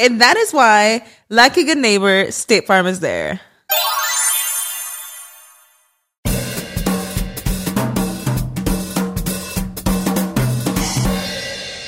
And that is why, like a good neighbor, State Farm is there.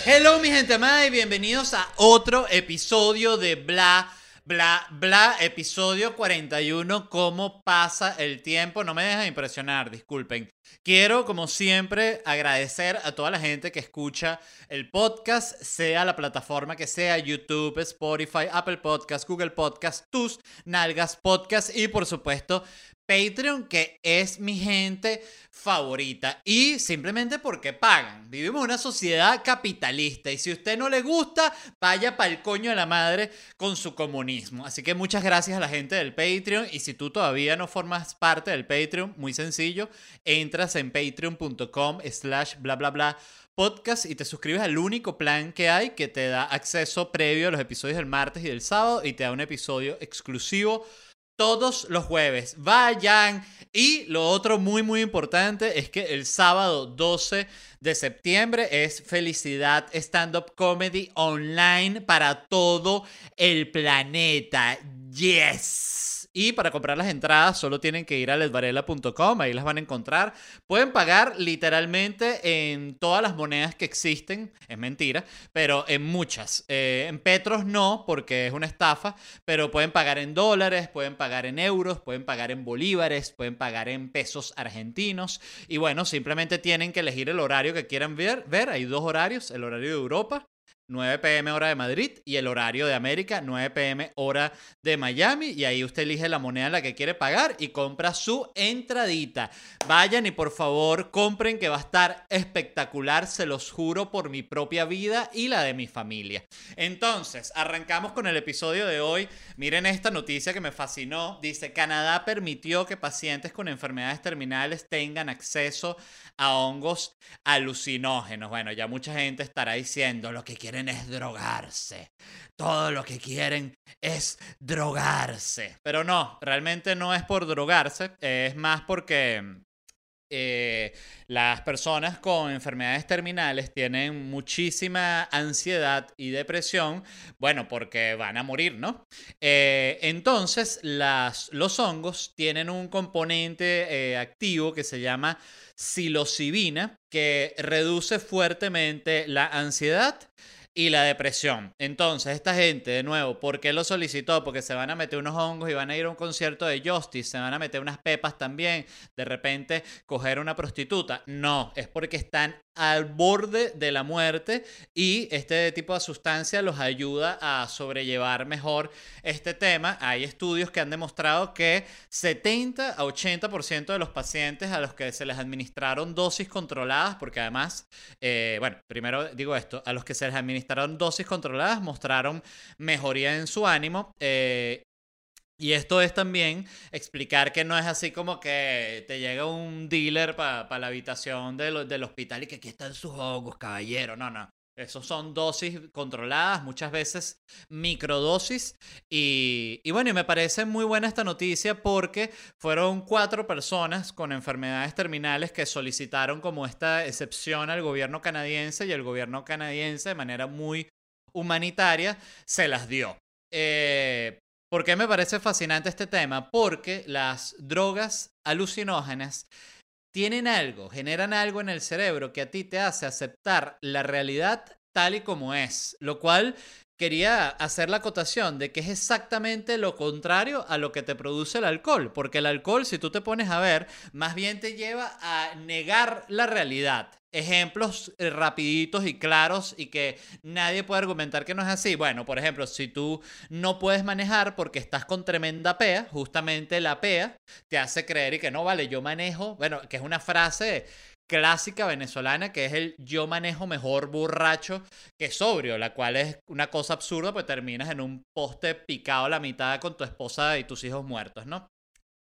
Hello mi gente amada y bienvenidos a otro episodio de Bla Bla Bla, episodio 41, cómo pasa el tiempo, no me dejan impresionar, disculpen. Quiero, como siempre, agradecer a toda la gente que escucha el podcast, sea la plataforma que sea, YouTube, Spotify, Apple Podcast, Google Podcast, tus nalgas podcast y por supuesto Patreon, que es mi gente favorita. Y simplemente porque pagan. Vivimos en una sociedad capitalista. Y si a usted no le gusta, vaya para el coño de la madre con su comunismo. Así que muchas gracias a la gente del Patreon. Y si tú todavía no formas parte del Patreon, muy sencillo, entras en patreon.com slash bla bla bla podcast y te suscribes al único plan que hay que te da acceso previo a los episodios del martes y del sábado y te da un episodio exclusivo todos los jueves. Vayan. Y lo otro muy, muy importante es que el sábado 12 de septiembre es Felicidad Stand Up Comedy Online para todo el planeta. Yes. Y para comprar las entradas solo tienen que ir a ledvarela.com, ahí las van a encontrar. Pueden pagar literalmente en todas las monedas que existen, es mentira, pero en muchas. Eh, en petros no, porque es una estafa, pero pueden pagar en dólares, pueden pagar en euros, pueden pagar en bolívares, pueden pagar en pesos argentinos. Y bueno, simplemente tienen que elegir el horario que quieran ver. ver. Hay dos horarios, el horario de Europa 9 pm hora de Madrid y el horario de América 9 pm hora de Miami y ahí usted elige la moneda en la que quiere pagar y compra su entradita. Vayan y por favor compren que va a estar espectacular, se los juro por mi propia vida y la de mi familia. Entonces, arrancamos con el episodio de hoy. Miren esta noticia que me fascinó. Dice, Canadá permitió que pacientes con enfermedades terminales tengan acceso a hongos alucinógenos. Bueno, ya mucha gente estará diciendo lo que quieren es drogarse. Todo lo que quieren es drogarse. Pero no, realmente no es por drogarse, es más porque eh, las personas con enfermedades terminales tienen muchísima ansiedad y depresión, bueno, porque van a morir, ¿no? Eh, entonces, las, los hongos tienen un componente eh, activo que se llama psilocibina, que reduce fuertemente la ansiedad y la depresión. Entonces, esta gente, de nuevo, ¿por qué lo solicitó? Porque se van a meter unos hongos y van a ir a un concierto de Justice, se van a meter unas pepas también, de repente coger una prostituta. No, es porque están al borde de la muerte y este tipo de sustancia los ayuda a sobrellevar mejor este tema. Hay estudios que han demostrado que 70 a 80% de los pacientes a los que se les administraron dosis controladas, porque además, eh, bueno, primero digo esto, a los que se les administraron dosis controladas mostraron mejoría en su ánimo. Eh, y esto es también explicar que no es así como que te llega un dealer para la habitación del hospital y que aquí están sus hongos, caballero. No, no. Esos son dosis controladas, muchas veces microdosis. Y, y bueno, y me parece muy buena esta noticia porque fueron cuatro personas con enfermedades terminales que solicitaron como esta excepción al gobierno canadiense y el gobierno canadiense de manera muy humanitaria se las dio. Eh, ¿Por qué me parece fascinante este tema? Porque las drogas alucinógenas tienen algo, generan algo en el cerebro que a ti te hace aceptar la realidad tal y como es, lo cual quería hacer la acotación de que es exactamente lo contrario a lo que te produce el alcohol, porque el alcohol, si tú te pones a ver, más bien te lleva a negar la realidad. Ejemplos eh, rapiditos y claros y que nadie puede argumentar que no es así. Bueno, por ejemplo, si tú no puedes manejar porque estás con tremenda pea, justamente la pea te hace creer y que no vale, yo manejo, bueno, que es una frase clásica venezolana que es el yo manejo mejor borracho que sobrio, la cual es una cosa absurda, pues terminas en un poste picado a la mitad con tu esposa y tus hijos muertos, ¿no?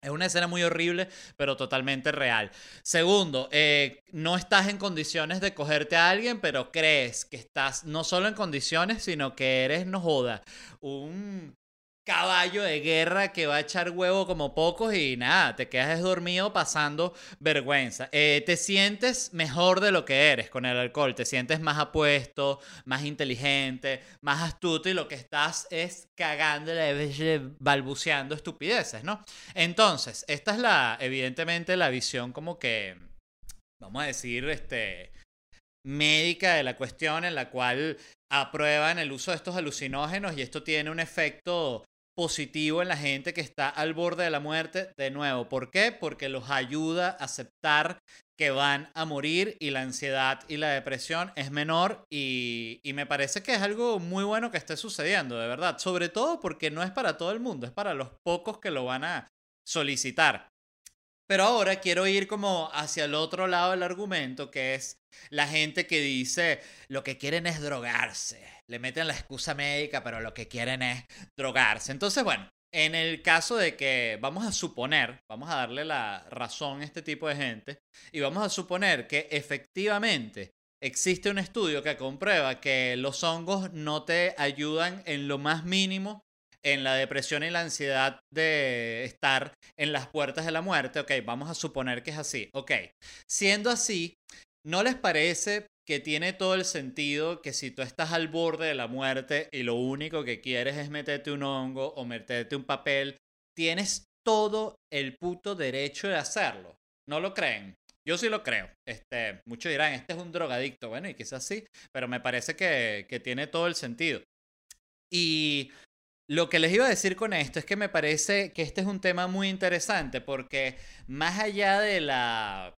Es una escena muy horrible, pero totalmente real. Segundo, eh, no estás en condiciones de cogerte a alguien, pero crees que estás no solo en condiciones, sino que eres, no joda, un caballo de guerra que va a echar huevo como pocos y nada, te quedas dormido pasando vergüenza. Eh, te sientes mejor de lo que eres con el alcohol, te sientes más apuesto, más inteligente, más astuto y lo que estás es cagando, balbuceando estupideces, ¿no? Entonces, esta es la, evidentemente, la visión como que, vamos a decir, este médica de la cuestión en la cual aprueban el uso de estos alucinógenos y esto tiene un efecto positivo en la gente que está al borde de la muerte. De nuevo, ¿por qué? Porque los ayuda a aceptar que van a morir y la ansiedad y la depresión es menor y, y, me parece que es algo muy bueno que esté sucediendo, de verdad. Sobre todo porque no es para todo el mundo, es para los pocos que lo van a solicitar. Pero ahora quiero ir como hacia el otro lado del argumento, que es la gente que dice lo que quieren es drogarse le meten la excusa médica, pero lo que quieren es drogarse. Entonces, bueno, en el caso de que vamos a suponer, vamos a darle la razón a este tipo de gente, y vamos a suponer que efectivamente existe un estudio que comprueba que los hongos no te ayudan en lo más mínimo en la depresión y la ansiedad de estar en las puertas de la muerte. Ok, vamos a suponer que es así. Ok, siendo así, ¿no les parece que tiene todo el sentido que si tú estás al borde de la muerte y lo único que quieres es meterte un hongo o meterte un papel, tienes todo el puto derecho de hacerlo. ¿No lo creen? Yo sí lo creo. Este, muchos dirán, este es un drogadicto. Bueno, y quizás sí, pero me parece que, que tiene todo el sentido. Y lo que les iba a decir con esto es que me parece que este es un tema muy interesante porque más allá de la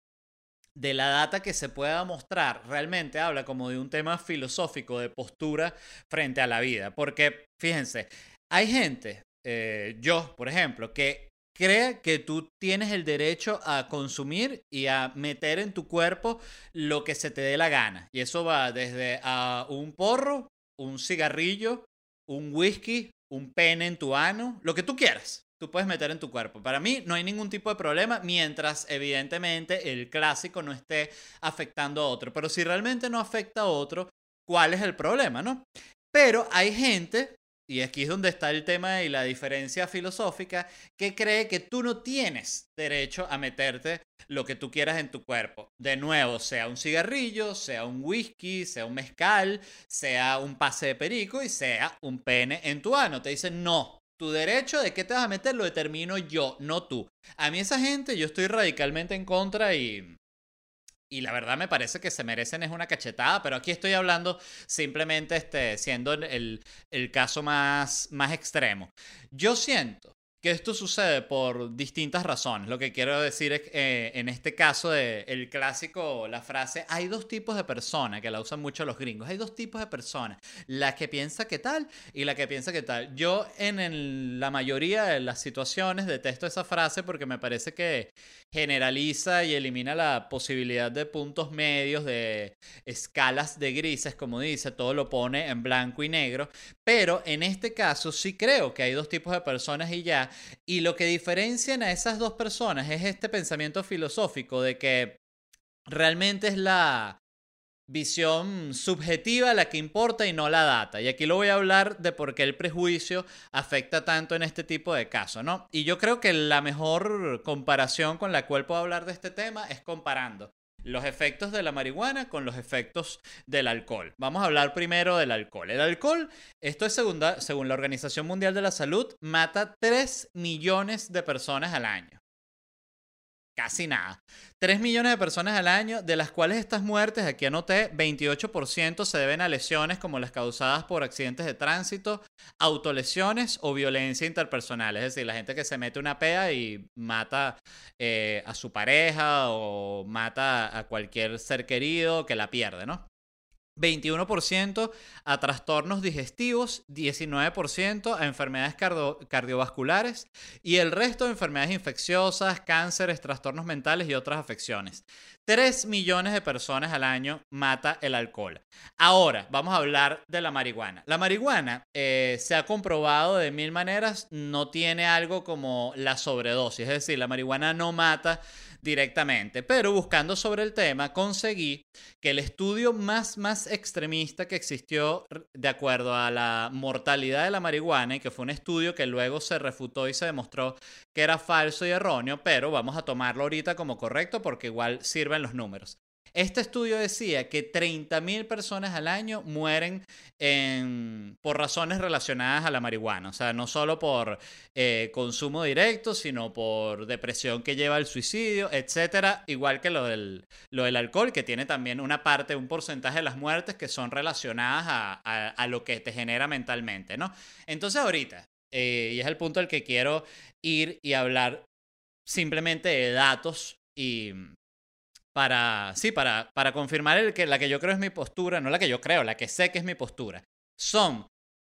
de la data que se pueda mostrar realmente habla como de un tema filosófico de postura frente a la vida. Porque, fíjense, hay gente, eh, yo, por ejemplo, que cree que tú tienes el derecho a consumir y a meter en tu cuerpo lo que se te dé la gana. Y eso va desde a un porro, un cigarrillo, un whisky, un pene en tu ano, lo que tú quieras tú puedes meter en tu cuerpo. Para mí no hay ningún tipo de problema mientras evidentemente el clásico no esté afectando a otro. Pero si realmente no afecta a otro, ¿cuál es el problema, no? Pero hay gente, y aquí es donde está el tema y la diferencia filosófica, que cree que tú no tienes derecho a meterte lo que tú quieras en tu cuerpo. De nuevo, sea un cigarrillo, sea un whisky, sea un mezcal, sea un pase de perico y sea un pene en tu ano. Te dicen, no, tu derecho de qué te vas a meter lo determino yo, no tú. A mí esa gente yo estoy radicalmente en contra y... Y la verdad me parece que se merecen es una cachetada, pero aquí estoy hablando simplemente este, siendo el, el caso más, más extremo. Yo siento que esto sucede por distintas razones. Lo que quiero decir es eh, en este caso de el clásico, la frase, hay dos tipos de personas que la usan mucho los gringos. Hay dos tipos de personas, la que piensa que tal y la que piensa que tal. Yo en la mayoría de las situaciones detesto esa frase porque me parece que generaliza y elimina la posibilidad de puntos medios, de escalas de grises, como dice, todo lo pone en blanco y negro. Pero en este caso sí creo que hay dos tipos de personas y ya y lo que diferencian a esas dos personas es este pensamiento filosófico de que realmente es la visión subjetiva la que importa y no la data. Y aquí lo voy a hablar de por qué el prejuicio afecta tanto en este tipo de casos, ¿no? Y yo creo que la mejor comparación con la cual puedo hablar de este tema es comparando los efectos de la marihuana con los efectos del alcohol. Vamos a hablar primero del alcohol. El alcohol, esto es segunda, según la Organización Mundial de la Salud, mata 3 millones de personas al año casi nada. 3 millones de personas al año, de las cuales estas muertes, aquí anoté, 28% se deben a lesiones como las causadas por accidentes de tránsito, autolesiones o violencia interpersonal. Es decir, la gente que se mete una pea y mata eh, a su pareja o mata a cualquier ser querido que la pierde, ¿no? 21% a trastornos digestivos, 19% a enfermedades cardiovasculares y el resto de enfermedades infecciosas, cánceres, trastornos mentales y otras afecciones. 3 millones de personas al año mata el alcohol. Ahora, vamos a hablar de la marihuana. La marihuana eh, se ha comprobado de mil maneras, no tiene algo como la sobredosis, es decir, la marihuana no mata directamente. Pero buscando sobre el tema, conseguí que el estudio más, más extremista que existió de acuerdo a la mortalidad de la marihuana, y que fue un estudio que luego se refutó y se demostró que era falso y erróneo, pero vamos a tomarlo ahorita como correcto porque igual sirven los números. Este estudio decía que 30.000 personas al año mueren por razones relacionadas a la marihuana. O sea, no solo por eh, consumo directo, sino por depresión que lleva al suicidio, etcétera. Igual que lo del, alcohol, que tiene también una parte, un porcentaje de las muertes que son relacionadas a, lo que te genera mentalmente, ¿no? Entonces, ahorita, eh, y es el punto al que quiero ir y hablar simplemente de datos y para, sí, para, para confirmar el que, la que yo creo es mi postura, no la que yo creo, la que sé que es mi postura. Son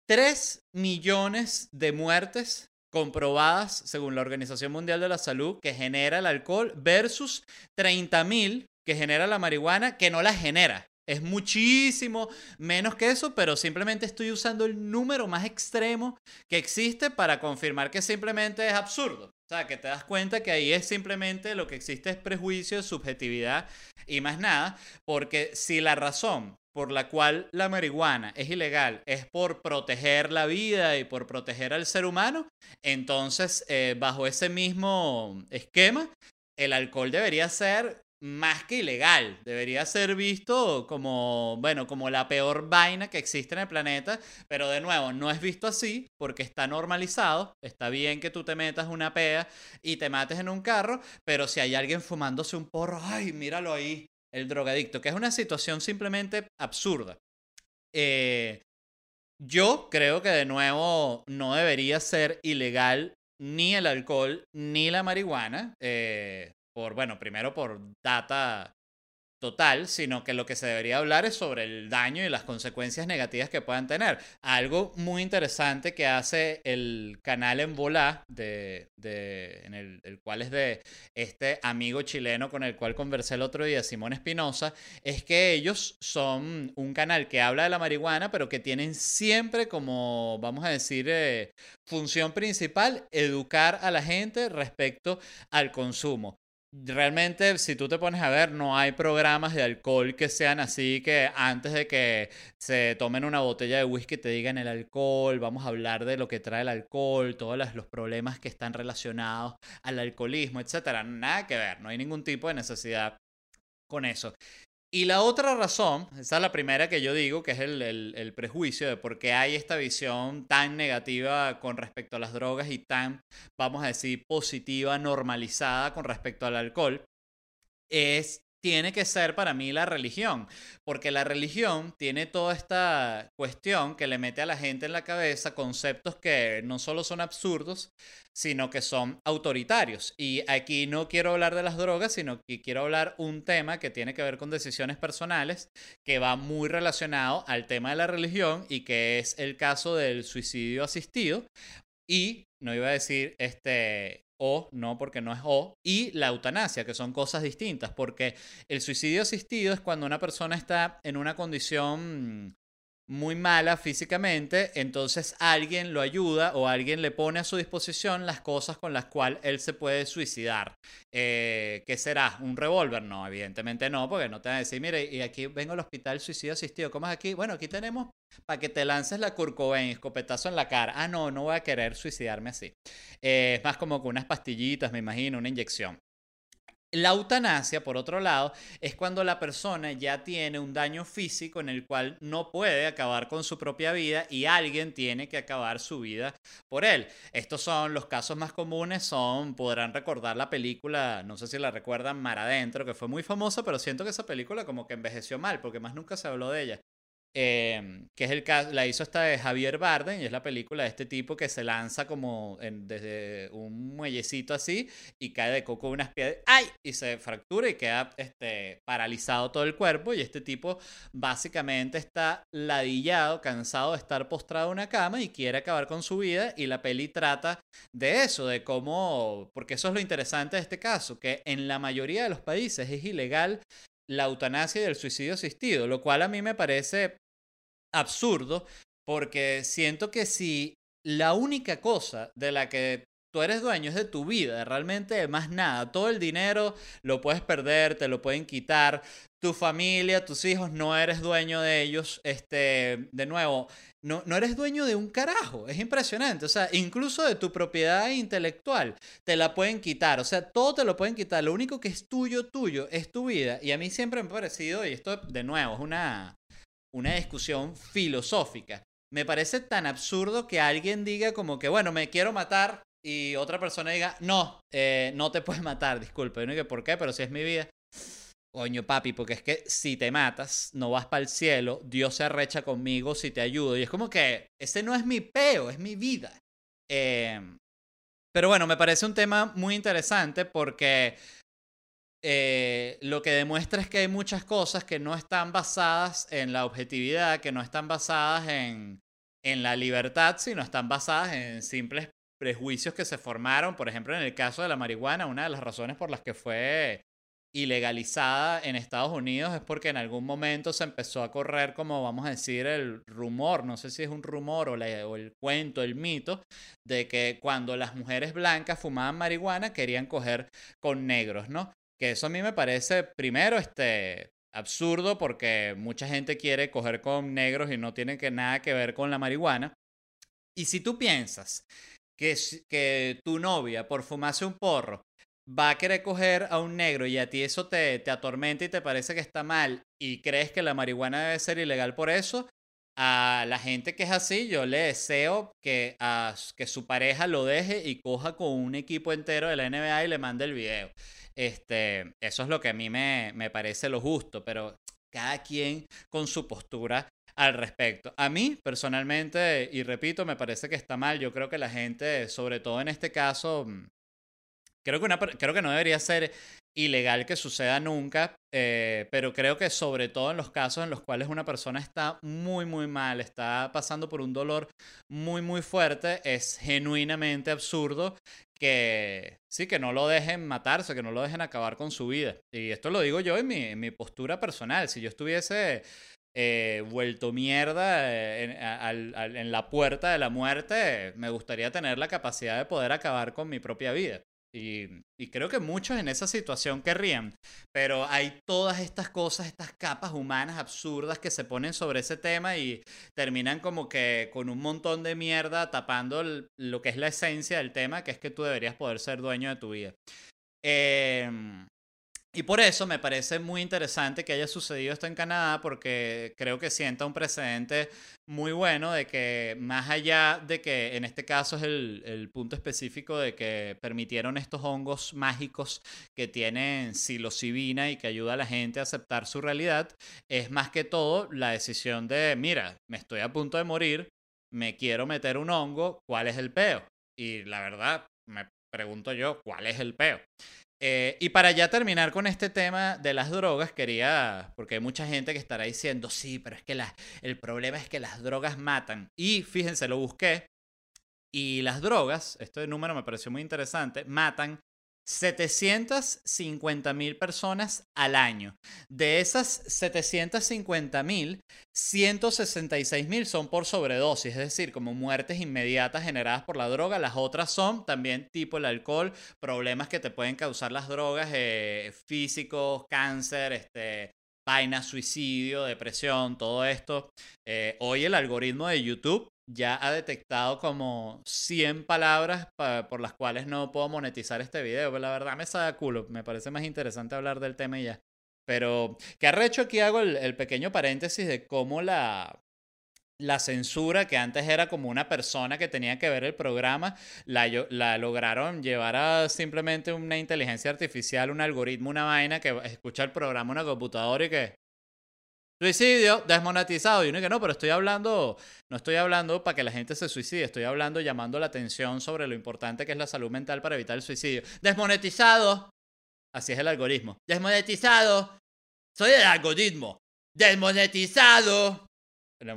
3 millones de muertes comprobadas según la Organización Mundial de la Salud que genera el alcohol versus 30 mil que genera la marihuana que no la genera. Es muchísimo menos que eso, pero simplemente estoy usando el número más extremo que existe para confirmar que simplemente es absurdo. O sea, que te das cuenta que ahí es simplemente lo que existe es prejuicio, subjetividad y más nada, porque si la razón por la cual la marihuana es ilegal es por proteger la vida y por proteger al ser humano, entonces eh, bajo ese mismo esquema, el alcohol debería ser más que ilegal. Debería ser visto como, bueno, como la peor vaina que existe en el planeta. Pero de nuevo, no es visto así porque está normalizado. Está bien que tú te metas una pea y te mates en un carro. Pero si hay alguien fumándose un porro, ay, míralo ahí, el drogadicto. Que es una situación simplemente absurda. Eh, yo creo que de nuevo no debería ser ilegal ni el alcohol ni la marihuana. Eh, por, bueno, primero por data total, sino que lo que se debería hablar es sobre el daño y las consecuencias negativas que puedan tener. Algo muy interesante que hace el canal en Volá, de, de, en el, el, cual es de este amigo chileno con el cual conversé el otro día, Simón Espinosa, es que ellos son un canal que habla de la marihuana, pero que tienen siempre como, vamos a decir, eh, función principal, educar a la gente respecto al consumo realmente, si tú te pones a ver, no hay programas de alcohol que sean así que antes de que se tomen una botella de whisky te digan el alcohol, vamos a hablar de lo que trae el alcohol, todos los problemas que están relacionados al alcoholismo, etcétera. Nada que ver, no hay ningún tipo de necesidad con eso. Y la otra razón, esa es la primera que yo digo, que es el, prejuicio de por qué hay esta visión tan negativa con respecto a las drogas y tan, vamos a decir, positiva, normalizada con respecto al alcohol, es tiene que ser para mí la religión, porque la religión tiene toda esta cuestión que le mete a la gente en la cabeza conceptos que no solo son absurdos, sino que son autoritarios. Y aquí no quiero hablar de las drogas, sino que quiero hablar un tema que tiene que ver con decisiones personales, que va muy relacionado al tema de la religión y que es el caso del suicidio asistido. Y no iba a decir este o no porque no es o, y la eutanasia, que son cosas distintas, porque el suicidio asistido es cuando una persona está en una condición muy mala físicamente, entonces alguien lo ayuda o alguien le pone a su disposición las cosas con las cuales él se puede suicidar. Eh, ¿Qué será? ¿Un revólver? No, evidentemente no, porque no te van a decir, mire, y aquí vengo al hospital suicidio asistido, ¿cómo es aquí? Bueno, aquí tenemos para que te lances la curcoven, escopetazo en la cara. Ah, no, no voy a querer suicidarme así. Eh, es más como con unas pastillitas, me imagino, una inyección. La eutanasia, por otro lado, es cuando la persona ya tiene un daño físico en el cual no puede acabar con su propia vida y alguien tiene que acabar su vida por él. Estos son los casos más comunes, son, podrán recordar la película, no sé si la recuerdan, Mar Adentro, que fue muy famosa, pero siento que esa película como que envejeció mal, porque más nunca se habló de ella. Em, que es el caso, la hizo esta de Javier Bardem y es la película de este tipo que se lanza como desde un muellecito así y cae de coco unas piedras, ¡ay! y se fractura y queda este, paralizado todo el cuerpo y este tipo básicamente está ladillado, cansado de estar postrado en una cama y quiere acabar con su vida y la peli trata de eso, de cómo, porque eso es lo interesante de este caso, que en la mayoría de los países es ilegal la eutanasia y el suicidio asistido, lo cual a mí me parece absurdo porque siento que si la única cosa de la que tú eres dueño es de tu vida, realmente más nada, todo el dinero lo puedes perder, te lo pueden quitar, tu familia, tus hijos, no eres dueño de ellos, este, de nuevo, no, no eres dueño de un carajo, es impresionante, o sea, incluso de tu propiedad intelectual, te la pueden quitar, o sea, todo te lo pueden quitar, lo único que es tuyo, tuyo, es tu vida, y a mí siempre me ha parecido, y esto de nuevo es una, una discusión filosófica. Me parece tan absurdo que alguien diga como que, bueno, me quiero matar y otra persona diga, no, eh, no te puedes matar, disculpe. Y ¿por qué? Pero si es mi vida. Coño, papi, porque es que si te matas, no vas para el cielo, Dios se arrecha conmigo si te ayudo. Y es como que ese no es mi peo, es mi vida. Em, pero bueno, me parece un tema muy interesante porque eh, lo que demuestra es que hay muchas cosas que no están basadas en la objetividad, que no están basadas en, en la libertad, sino están basadas en simples prejuicios que se formaron. Por ejemplo, en el caso de la marihuana, una de las razones por las que fue ilegalizada en Estados Unidos es porque en algún momento se empezó a correr, como vamos a decir, el rumor, no sé si es un rumor o, o, el cuento, el mito, de que cuando las mujeres blancas fumaban marihuana querían coger con negros, ¿no? Que eso a mí me parece, primero, este, absurdo porque mucha gente quiere coger con negros y no tiene que nada que ver con la marihuana. Y si tú piensas que, que tu novia, por fumarse un porro, va a querer coger a un negro y a ti eso te, te atormenta y te parece que está mal y crees que la marihuana debe ser ilegal por eso, a la gente que es así, yo le deseo que, a, que su pareja lo deje y coja con un equipo entero de la NBA y le mande el video. Este, eso es lo que a mí me, me parece lo justo, pero cada quien con su postura al respecto. A mí, personalmente, y repito, me parece que está mal. Yo creo que la gente, sobre todo en este caso, mm, creo que, una, creo que no debería ser ilegal que suceda nunca, eh, pero creo que sobre todo en los casos en los cuales una persona está muy, muy mal, está pasando por un dolor muy, muy fuerte, es genuinamente absurdo que sí, que no lo dejen matarse, que no lo dejen acabar con su vida. Y esto lo digo yo en mi, postura personal. Si yo estuviese eh, vuelto mierda eh, en la puerta de la muerte, me gustaría tener la capacidad de poder acabar con mi propia vida. Y, creo que muchos en esa situación querrían, pero hay todas estas cosas, estas capas humanas absurdas que se ponen sobre ese tema y terminan como que con un montón de mierda tapando lo que es la esencia del tema, que es que tú deberías poder ser dueño de tu vida. Eh, y por eso me parece muy interesante que haya sucedido esto en Canadá, porque creo que sienta un precedente muy bueno de que más allá de que en este caso es el, punto específico de que permitieron estos hongos mágicos que tienen psilocibina y que ayuda a la gente a aceptar su realidad, es más que todo la decisión de, mira, me estoy a punto de morir, me quiero meter un hongo, ¿cuál es el peo? Y la verdad, me pregunto yo, ¿cuál es el peo? Eh, y para ya terminar con este tema de las drogas, quería, porque hay mucha gente que estará diciendo, sí, pero es que el problema es que las drogas matan. Y fíjense, lo busqué. Y las drogas, este número me pareció muy interesante, matan 750 mil personas al año. De esas 750 mil, 166 mil son por sobredosis, es decir, como muertes inmediatas generadas por la droga. Las otras son también tipo el alcohol, problemas que te pueden causar las drogas eh, físicos, cáncer, este, vaina, suicidio, depresión, todo esto. Eh, hoy el algoritmo de YouTube ya ha detectado como 100 palabras por las cuales no puedo monetizar este video. Pero la verdad me sabe culo. Me parece más interesante hablar del tema y ya. Pero, ¿qué arrecho aquí hago el, pequeño paréntesis de cómo la, la censura, que antes era como una persona que tenía que ver el programa, la, la lograron llevar a simplemente una inteligencia artificial, un algoritmo, una vaina que escucha el programa, una computadora y que Suicidio desmonetizado. Y uno que no, pero estoy hablando, no estoy hablando para que la gente se suicide, estoy hablando llamando la atención sobre lo importante que es la salud mental para evitar el suicidio. Desmonetizado. Así es el algoritmo. Desmonetizado. Soy el algoritmo. Desmonetizado. El,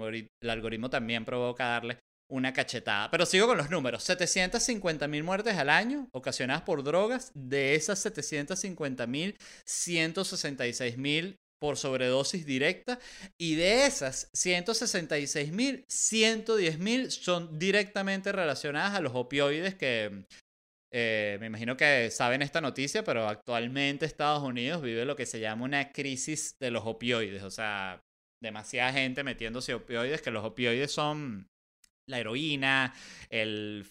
algoritmo también provoca darle una cachetada. Pero sigo con los números. 750 mil muertes al año ocasionadas por drogas. De esas 750 mil, 166 mil por sobredosis directa y de esas 166 mil, 110 mil son directamente relacionadas a los opioides que eh, me imagino que saben esta noticia, pero actualmente Estados Unidos vive lo que se llama una crisis de los opioides, o sea, demasiada gente metiéndose opioides, que los opioides son la heroína, el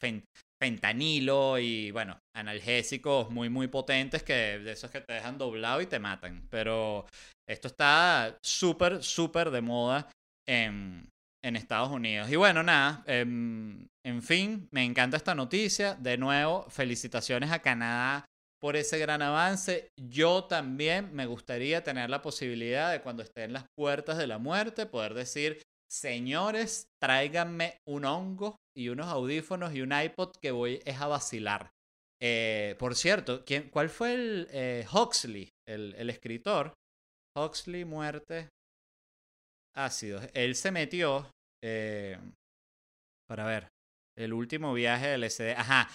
fentanilo y bueno, analgésicos muy muy potentes que de esos que te dejan doblado y te matan. Pero esto está súper, súper de moda en, en, Estados Unidos. Y bueno, nada, em, en fin, me encanta esta noticia. De nuevo, felicitaciones a Canadá por ese gran avance. Yo también me gustaría tener la posibilidad de cuando esté en las puertas de la muerte, poder decir, señores, tráiganme un hongo y unos audífonos y un iPod que voy es a vacilar. Eh, por cierto, ¿quién, ¿cuál fue el eh, Huxley, el, escritor? Huxley, muerte, ácidos. Él se metió, eh, para ver, el último viaje del SD. Ajá,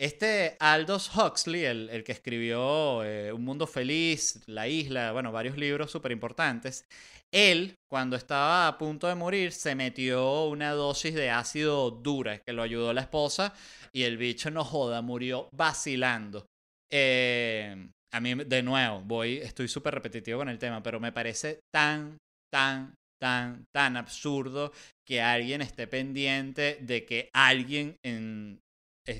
este Aldous Huxley, el, el que escribió Un Mundo Feliz, La Isla, bueno, varios libros súper importantes, él, cuando estaba a punto de morir, se metió una dosis de ácido dura que lo ayudó la esposa y el bicho no joda, murió vacilando. Eh, a mí, de nuevo, voy, estoy súper repetitivo con el tema, pero me parece tan, tan, tan, tan absurdo que alguien esté pendiente de que alguien en, eh,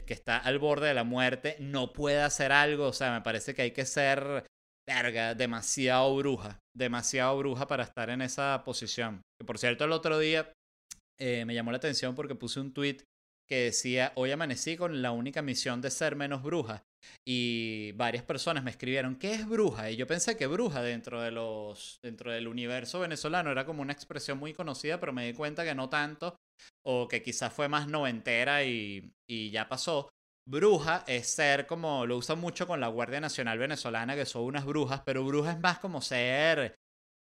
que está al borde de la muerte no pueda hacer algo. O sea, me parece que hay que ser verga, demasiado bruja, demasiado bruja para estar en esa posición. Que por cierto, el otro día eh, me llamó la atención porque puse un tweet que decía, hoy amanecí con la única misión de ser menos bruja. Y varias personas me escribieron, ¿qué es bruja? Y yo pensé que bruja dentro, de los, dentro del universo venezolano era como una expresión muy conocida, pero me di cuenta que no tanto, o que quizás fue más noventera y, y ya pasó. Bruja es ser como, lo usan mucho con la Guardia Nacional Venezolana, que son unas brujas, pero bruja es más como ser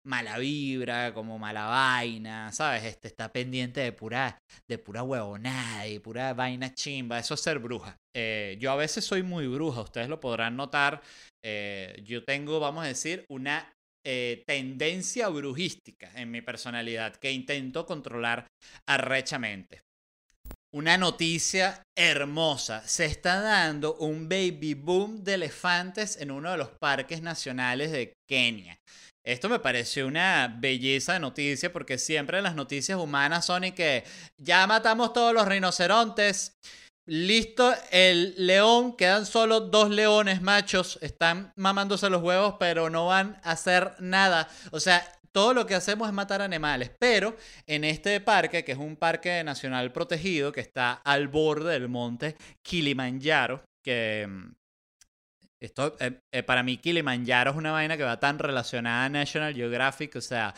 mala vibra, como mala vaina, ¿sabes? Este está pendiente de pura, de pura huevonada y pura vaina chimba. Eso es ser bruja. Eh, yo a veces soy muy bruja, ustedes lo podrán notar. Eh, yo tengo, vamos a decir, una eh, tendencia brujística en mi personalidad que intento controlar arrechamente. Una noticia hermosa. Se está dando un baby boom de elefantes en uno de los parques nacionales de Kenia. Esto me pareció una belleza de noticia porque siempre las noticias humanas son y que ya matamos todos los rinocerontes. Listo, el león, quedan solo dos leones machos, están mamándose los huevos, pero no van a hacer nada. O sea, todo lo que hacemos es matar animales, pero en este parque, que es un parque nacional protegido, que está al borde del monte Kilimanjaro, que mm, esto, eh, eh, para mí Kilimanjaro es una vaina que va tan relacionada a National Geographic, o sea,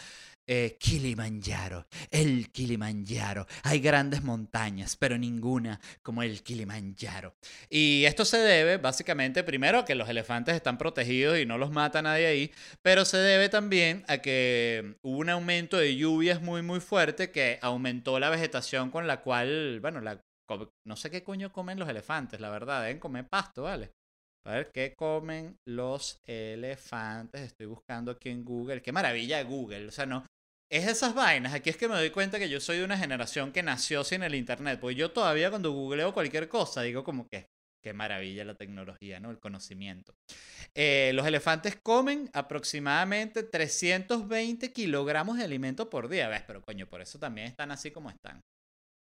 eh, Kilimanjaro, el Kilimanjaro. Hay grandes montañas, pero ninguna como el Kilimanjaro. Y esto se debe básicamente primero a que los elefantes están protegidos y no los mata nadie ahí, pero se debe también a que hubo un aumento de lluvias muy muy fuerte que aumentó la vegetación con la cual, bueno, no sé qué coño comen los elefantes, la verdad, deben comer pasto, ¿vale? A ver, ¿qué comen los elefantes? Estoy buscando aquí en Google. Qué maravilla Google. O sea, no, es esas vainas. Aquí es que me doy cuenta que yo soy de una generación que nació sin el internet. Porque yo todavía cuando googleo cualquier cosa digo como que qué maravilla la tecnología, ¿no? El conocimiento. Eh, los elefantes comen aproximadamente 320 kilogramos de alimento por día. ¿Ves? Pero coño, por eso también están así como están.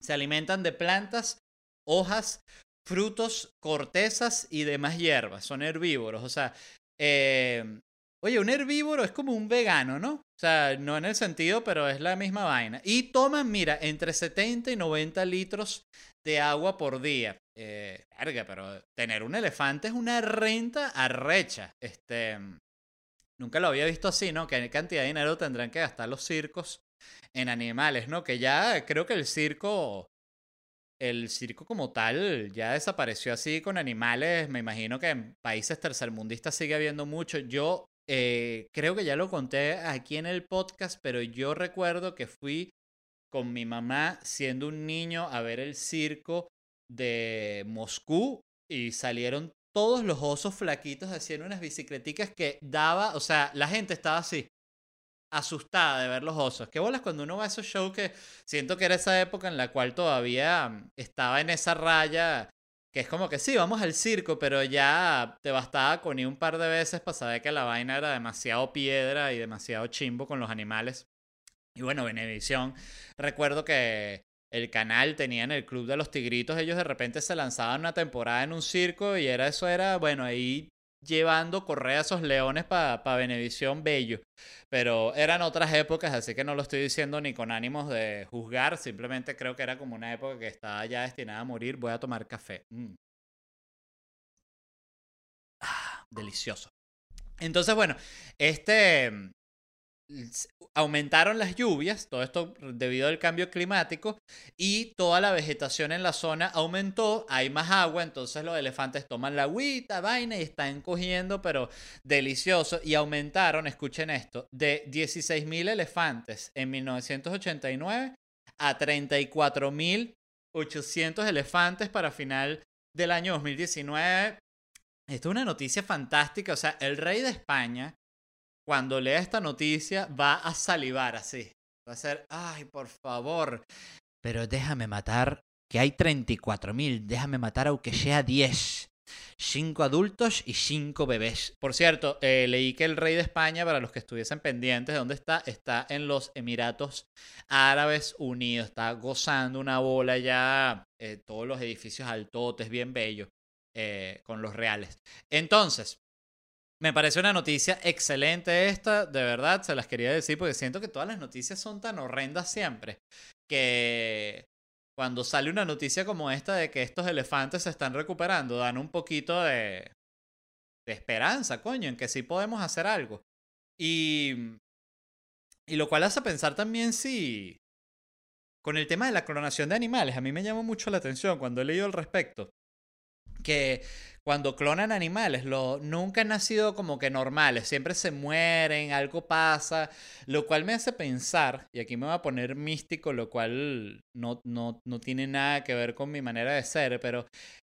Se alimentan de plantas, hojas, frutos, cortezas y demás hierbas. Son herbívoros. O sea, eh, oye, un herbívoro es como un vegano, ¿no? O sea, no en el sentido, pero es la misma vaina. Y toman, mira, entre 70 y 90 litros de agua por día. Eh, verga, pero tener un elefante es una renta arrecha. Este, nunca lo había visto así, ¿no? ¿Qué cantidad de dinero tendrán que gastar los circos en animales, ¿no? Que ya creo que el circo el circo como tal ya desapareció así con animales. Me imagino que en países tercermundistas sigue habiendo mucho. Yo eh, creo que ya lo conté aquí en el podcast, pero yo recuerdo que fui con mi mamá siendo un niño a ver el circo de Moscú y salieron todos los osos flaquitos haciendo unas bicicleticas que daba, o sea, la gente estaba así asustada de ver los osos. ¿Qué bolas cuando uno va a esos shows que siento que era esa época en la cual todavía mm, estaba en esa raya que es como que sí, vamos al circo, pero ya te bastaba con ir un par de veces para saber que la vaina era demasiado piedra y demasiado chimbo con los animales. Y bueno, Benevisión, recuerdo que el canal tenía en el Club de los Tigritos, ellos de repente se lanzaban una temporada en un circo y era eso, era, bueno, ahí llevando correa a esos leones para pa Benevisión Bello. Pero eran otras épocas, así que no lo estoy diciendo ni con ánimos de juzgar, simplemente creo que era como una época que estaba ya destinada a morir. Voy a tomar café. Mm. Ah, delicioso. Entonces, bueno, este aumentaron las lluvias, todo esto debido al cambio climático, y toda la vegetación en la zona aumentó, hay más agua, entonces los elefantes toman la agüita, vaina y están cogiendo, pero delicioso, y aumentaron, escuchen esto, de 16.000 elefantes en 1989 a 34.800 elefantes para final del año 2019. Esto es una noticia fantástica, o sea, el rey de España cuando lea esta noticia va a salivar así. Va a ser, ay, por favor. Pero déjame matar, que hay 34.000, déjame matar aunque sea 10. Cinco adultos y cinco bebés. Por cierto, eh, leí que el rey de España, para los que estuviesen pendientes de dónde está, está en los Emiratos Árabes Unidos. Está gozando una bola ya, eh, todos los edificios altotes, bien bellos, eh, con los reales. Entonces, me parece una noticia excelente esta, de verdad, se las quería decir porque siento que todas las noticias son tan horrendas siempre que cuando sale una noticia como esta de que estos elefantes se están recuperando, dan un poquito de, de esperanza, coño, en que sí podemos hacer algo. Y, y lo cual hace pensar también si, con el tema de la clonación de animales, a mí me llama mucho la atención cuando he leído al respecto, que cuando clonan animales, lo, nunca han nacido como que normales, siempre se mueren, algo pasa, lo cual me hace pensar, y aquí me voy a poner místico, lo cual no, no, no tiene nada que ver con mi manera de ser, pero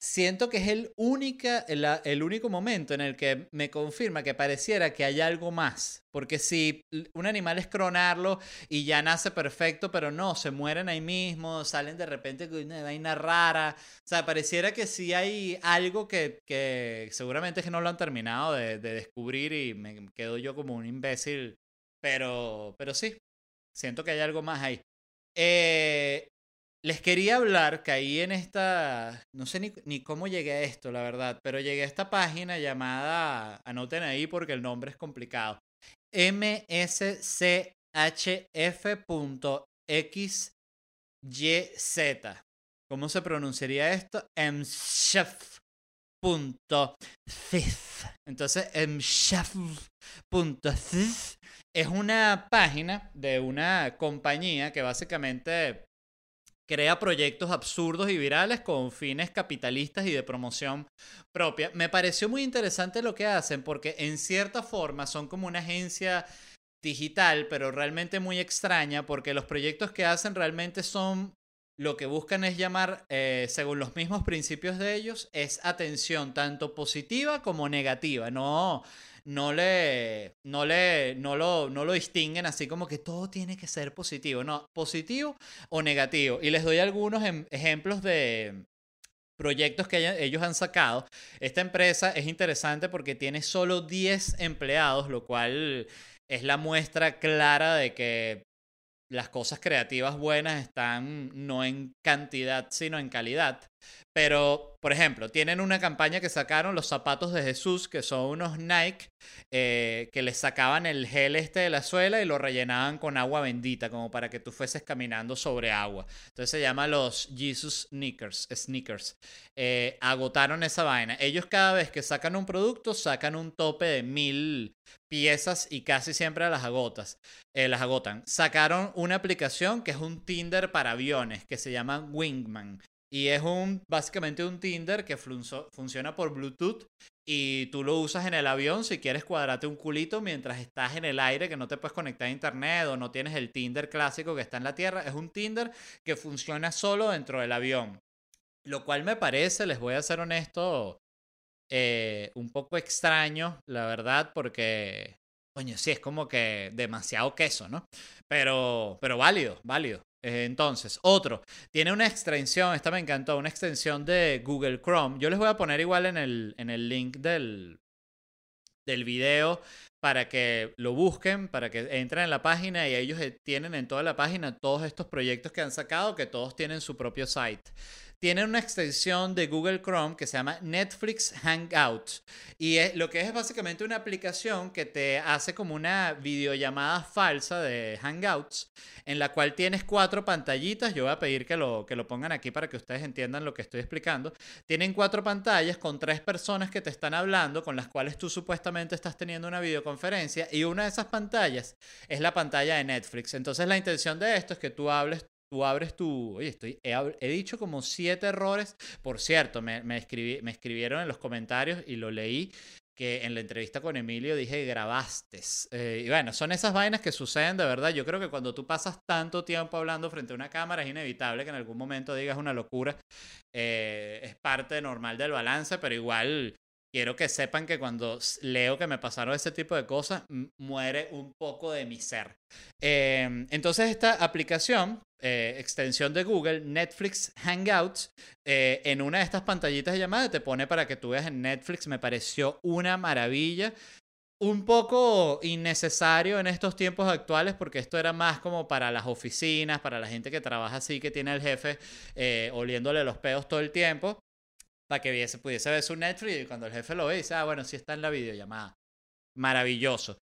siento que es el, única, el, único momento en el que me confirma que pareciera que hay algo más. Porque si un animal es cronarlo y ya nace perfecto, pero no, se mueren ahí mismo, salen de repente con una vaina rara. O sea, pareciera que sí hay algo que, que seguramente es que no lo han terminado de, de descubrir y me quedo yo como un imbécil. Pero, pero sí, siento que hay algo más ahí. Eh, les quería hablar, caí en esta, no sé ni, cómo llegué a esto, la verdad, pero llegué a esta página llamada, anoten ahí porque el nombre es complicado, mschf.xyz. ¿Cómo se pronunciaría esto? mchef.fif. Entonces, mchef.fif es una página de una compañía que básicamente crea proyectos absurdos y virales con fines capitalistas y de promoción propia. Me pareció muy interesante lo que hacen porque en cierta forma son como una agencia digital, pero realmente muy extraña porque los proyectos que hacen realmente son lo que buscan es llamar, eh, según los mismos principios de ellos, es atención tanto positiva como negativa. No, no le, no le, no lo, no lo distinguen así como que todo tiene que ser positivo, no, positivo o negativo. Y les doy algunos em, ejemplos de proyectos que ellos han sacado. Esta empresa es interesante porque tiene solo 10 empleados, lo cual es la muestra clara de que las cosas creativas buenas están no en cantidad, sino en calidad. Pero, por ejemplo, tienen una campaña que sacaron los zapatos de Jesús, que son unos Nike, eh, que les sacaban el gel este de la suela y lo rellenaban con agua bendita, como para que tú fueses caminando sobre agua. Entonces se llama los Jesus Sneakers. sneakers. Eh, agotaron esa vaina. Ellos cada vez que sacan un producto, sacan un tope de mil piezas y casi siempre las agotas. Eh, las agotan. Sacaron una aplicación que es un Tinder para aviones, que se llama Wingman. Y es un, básicamente un Tinder que funciona por Bluetooth y tú lo usas en el avión si quieres cuadrarte un culito mientras estás en el aire que no te puedes conectar a internet o no tienes el Tinder clásico que está en la tierra. Es un Tinder que funciona solo dentro del avión. Lo cual me parece, les voy a ser honesto, eh, un poco extraño, la verdad, porque, coño, sí, es como que demasiado queso, ¿no? Pero, pero válido, válido. Eh, entonces, otro, tiene una extensión, esta me encantó, una extensión de Google Chrome. Yo les voy a poner igual en el, en el link del, del video para que lo busquen, para que entren en la página y ellos eh, tienen en toda la página todos estos proyectos que han sacado, que todos tienen su propio site tienen una extensión de Google Chrome que se llama Netflix Hangouts. Y es, lo que es básicamente una aplicación que te hace como una videollamada falsa de Hangouts, en la cual tienes cuatro pantallitas. Yo voy a pedir que lo, que lo pongan aquí para que ustedes entiendan lo que estoy explicando. Tienen cuatro pantallas con tres personas que te están hablando, con las cuales tú supuestamente estás teniendo una videoconferencia. Y una de esas pantallas es la pantalla de Netflix. Entonces la intención de esto es que tú hables tú abres tu... Oye, estoy, he, dicho como siete errores. Por cierto, me, me, escribí, me escribieron en los comentarios y lo leí que en la entrevista con Emilio dije grabaste. Eh, y bueno, son esas vainas que suceden de verdad. Yo creo que cuando tú pasas tanto tiempo hablando frente a una cámara es inevitable que en algún momento digas una locura. Eh, es parte normal del balance, pero igual quiero que sepan que cuando leo que me pasaron ese tipo de cosas, muere un poco de mi ser. Em, entonces esta aplicación, eh, extensión de Google, Netflix Hangouts, eh, en una de estas pantallitas de llamada te pone para que tú veas en Netflix, me pareció una maravilla. Un poco innecesario en estos tiempos actuales porque esto era más como para las oficinas, para la gente que trabaja así, que tiene al jefe eh, oliéndole los pedos todo el tiempo para que pudiese ver su Netflix y cuando el jefe lo ve dice, ah, bueno, sí está en la videollamada. Maravilloso.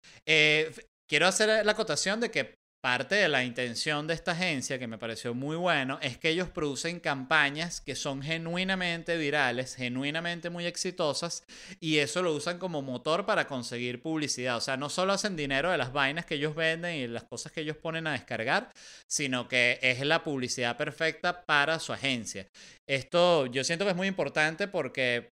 Quiero hacer la acotación de que Parte de la intención de esta agencia, que me pareció muy bueno, es que ellos producen campañas que son genuinamente virales, genuinamente muy exitosas, y eso lo usan como motor para conseguir publicidad. O sea, no solo hacen dinero de las vainas que ellos venden y las cosas que ellos ponen a descargar, sino que es la publicidad perfecta para su agencia. Esto yo siento que es muy importante porque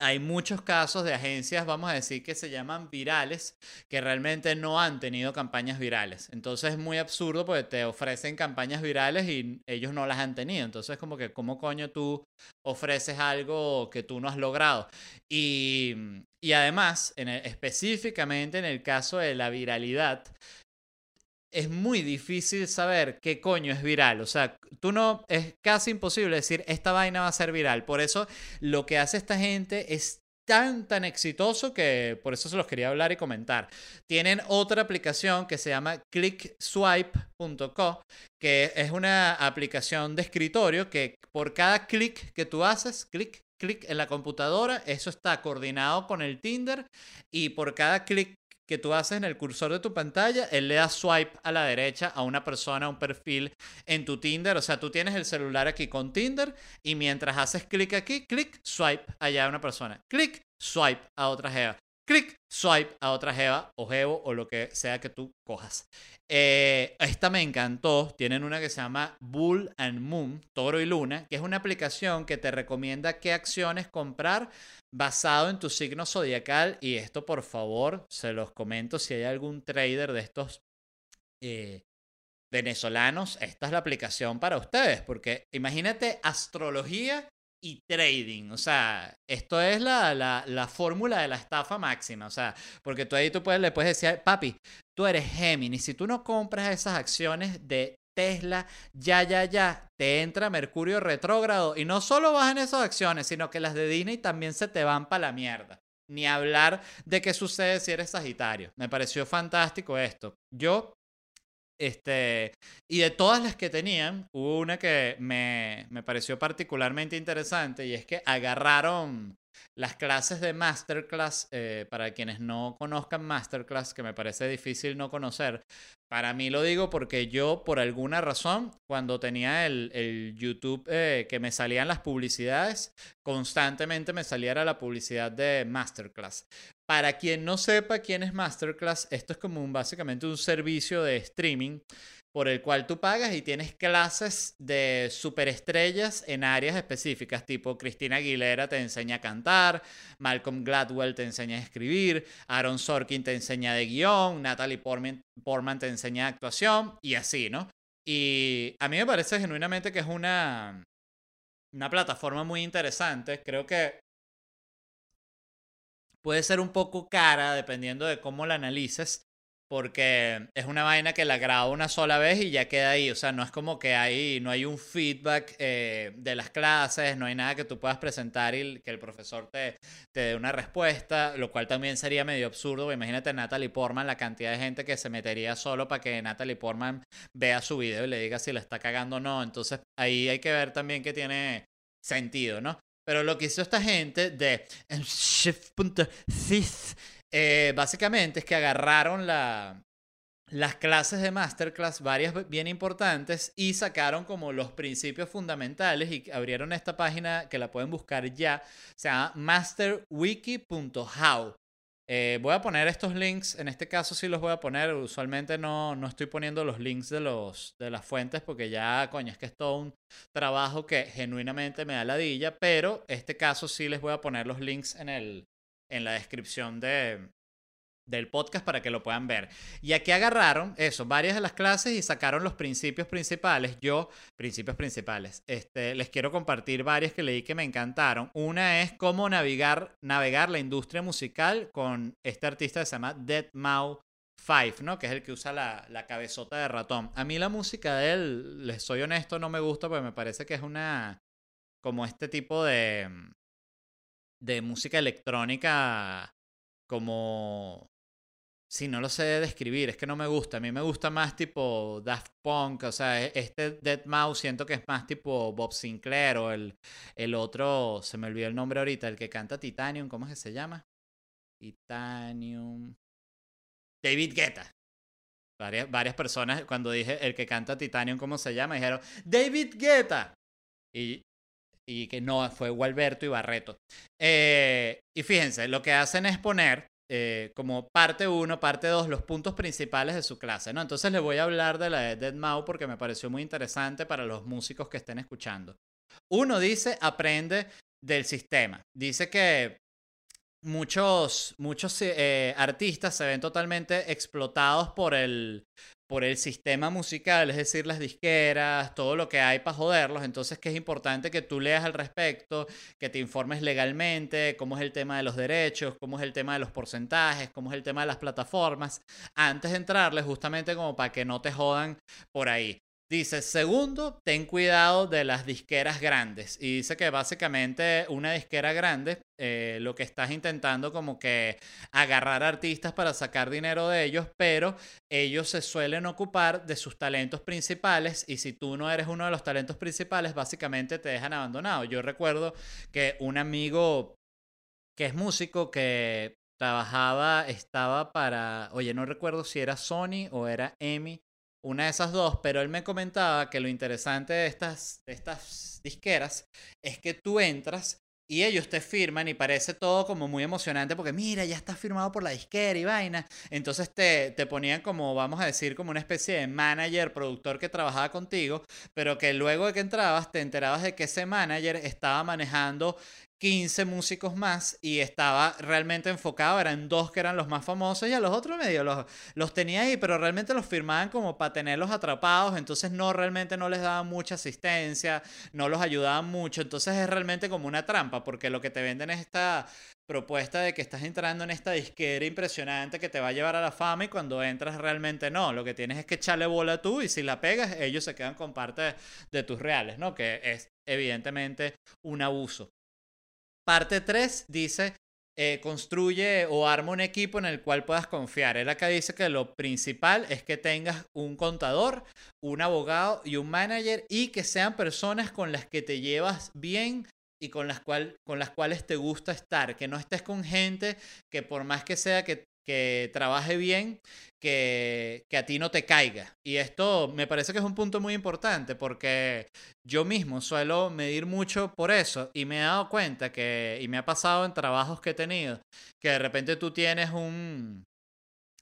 hay muchos casos de agencias, vamos a decir, que se llaman virales, que realmente no han tenido campañas virales. Entonces es muy absurdo porque te ofrecen campañas virales y ellos no las han tenido. Entonces como que, ¿cómo coño tú ofreces algo que tú no has logrado? Y, y además, en específicamente en el caso de la viralidad, es muy difícil saber qué coño es viral. O sea, tú no, es casi imposible decir, esta vaina va a ser viral. Por eso lo que hace esta gente es tan, tan exitoso que por eso se los quería hablar y comentar. Tienen otra aplicación que se llama clickswipe.co, que es una aplicación de escritorio que por cada clic que tú haces, clic, clic en la computadora, eso está coordinado con el Tinder y por cada clic que tú haces en el cursor de tu pantalla, él le da swipe a la derecha a una persona, a un perfil en tu Tinder. O sea, tú tienes el celular aquí con Tinder y mientras haces clic aquí, clic, swipe allá a una persona. Clic, swipe a otra jeva clic, swipe a otra jeva o jevo o lo que sea que tú cojas. Eh, esta me encantó. Tienen una que se llama Bull and Moon, Toro y Luna, que es una aplicación que te recomienda qué acciones comprar basado en tu signo zodiacal. Y esto, por favor, se los comento si hay algún trader de estos eh, venezolanos. Esta es la aplicación para ustedes, porque imagínate astrología y trading. O sea, esto es la, la, la fórmula de la estafa máxima. O sea, porque tú ahí tú puedes, le puedes decir, papi, tú eres Gemini. Si tú no compras esas acciones de Tesla, ya, ya, ya, te entra Mercurio retrógrado. Y no solo bajan esas acciones, sino que las de Disney también se te van para la mierda. Ni hablar de qué sucede si eres Sagitario. Me pareció fantástico esto. Yo Este, y de todas las que tenían, hubo una que me, me pareció particularmente interesante y es que agarraron las clases de Masterclass, eh, para quienes no conozcan Masterclass, que me parece difícil no conocer, para mí lo digo porque yo, por alguna razón, cuando tenía el, YouTube eh, que me salían las publicidades, constantemente me salía la publicidad de Masterclass. Para quien no sepa quién es Masterclass, esto es como un, básicamente un servicio de streaming por el cual tú pagas y tienes clases de superestrellas en áreas específicas, tipo Cristina Aguilera te enseña a cantar, Malcolm Gladwell te enseña a escribir, Aaron Sorkin te enseña de guion, Natalie Portman, te enseña actuación y así, ¿no? Y a mí me parece genuinamente que es una, una plataforma muy interesante. Creo que puede ser un poco cara dependiendo de cómo la analices, porque es una vaina que la grabo una sola vez y ya queda ahí. O sea, no es como que hay, no hay un feedback eh, de las clases, no hay nada que tú puedas presentar y que el profesor te, te dé una respuesta, lo cual también sería medio absurdo. Imagínate Natalie Portman, la cantidad de gente que se metería solo para que Natalie Portman vea su video y le diga si la está cagando o no. Entonces ahí hay que ver también que tiene sentido, ¿no? Pero lo que hizo esta gente de Shift.sys eh, básicamente es que agarraron la, las clases de masterclass, varias bien importantes, y sacaron como los principios fundamentales y abrieron esta página que la pueden buscar ya, se llama masterwiki.how. Eh, voy a poner estos links, en este caso sí los voy a poner, usualmente no, no estoy poniendo los links de, los, de las fuentes porque ya, coño, es que es todo un trabajo que genuinamente me da ladilla, pero este caso sí les voy a poner los links en el, en la descripción de, del podcast para que lo puedan ver. Y aquí agarraron eso, varias de las clases y sacaron los principios principales. Yo, principios principales, este, les quiero compartir varias que leí que me encantaron. Una es cómo navegar, navegar la industria musical con este artista que se llama Dead Mau Five, ¿no? Que es el que usa la, la, cabezota de ratón. A mí la música de él, les soy honesto, no me gusta porque me parece que es una... como este tipo de de música electrónica como... Si no lo sé describir, es que no me gusta. A mí me gusta más tipo Daft Punk, o sea, e, este Dead Mouse siento que es más tipo Bob Sinclair o el, el otro, se me olvidó el nombre ahorita, el que canta Titanium, ¿cómo es que se llama? Titanium. David Guetta. Varias, varias personas, cuando dije el que canta Titanium, ¿cómo se llama? Dijeron, David Guetta. Y y que no, fue Gualberto y Barreto. Eh, y fíjense, lo que hacen es poner eh, como parte 1, parte 2, los puntos principales de su clase, ¿no? Entonces les voy a hablar de la de Dead Mau porque me pareció muy interesante para los músicos que estén escuchando. Uno dice, aprende del sistema. Dice que muchos, muchos eh, artistas se ven totalmente explotados por el, por el sistema musical, es decir, las disqueras, todo lo que hay para joderlos. Entonces, que es importante que tú leas al respecto, que te informes legalmente, cómo es el tema de los derechos, cómo es el tema de los porcentajes, cómo es el tema de las plataformas, antes de entrarles, justamente como para que no te jodan por ahí. Dice, segundo, ten cuidado de las disqueras grandes. Y dice que básicamente una disquera grande, eh, lo que estás intentando como que agarrar artistas para sacar dinero de ellos, pero ellos se suelen ocupar de sus talentos principales y si tú no eres uno de los talentos principales, básicamente te dejan abandonado. Yo recuerdo que un amigo que es músico que trabajaba, estaba para, oye, no recuerdo si era Sony o era EMI una de esas dos, pero él me comentaba que lo interesante de estas, estas disqueras es que tú entras y ellos te firman y parece todo como muy emocionante porque mira, ya está firmado por la disquera y vaina. Entonces te, te ponían como, vamos a decir, como una especie de manager, productor que trabajaba contigo, pero que luego de que entrabas te enterabas de que ese manager estaba manejando 15 músicos más y estaba realmente enfocado, eran dos que eran los más famosos y a los otros medio los, los tenía ahí, pero realmente los firmaban como para tenerlos atrapados, entonces no realmente no les daban mucha asistencia, no los ayudaban mucho, entonces es realmente como una trampa, porque lo que te venden es esta propuesta de que estás entrando en esta disquera impresionante que te va a llevar a la fama y cuando entras realmente no, lo que tienes es que echarle bola tú y si la pegas ellos se quedan con parte de tus reales, ¿no? Que es evidentemente un abuso. Parte 3 dice, eh, construye o arma un equipo en el cual puedas confiar. Él acá dice que lo principal es que tengas un contador, un abogado y un manager y que sean personas con las que te llevas bien y con las, cual, con las cuales te gusta estar, que no estés con gente que por más que sea que que trabaje bien, que, que, a ti no te caiga. Y esto me parece que es un punto muy importante porque yo mismo suelo medir mucho por eso y me he dado cuenta que, y me ha pasado en trabajos que he tenido, que de repente tú tienes un...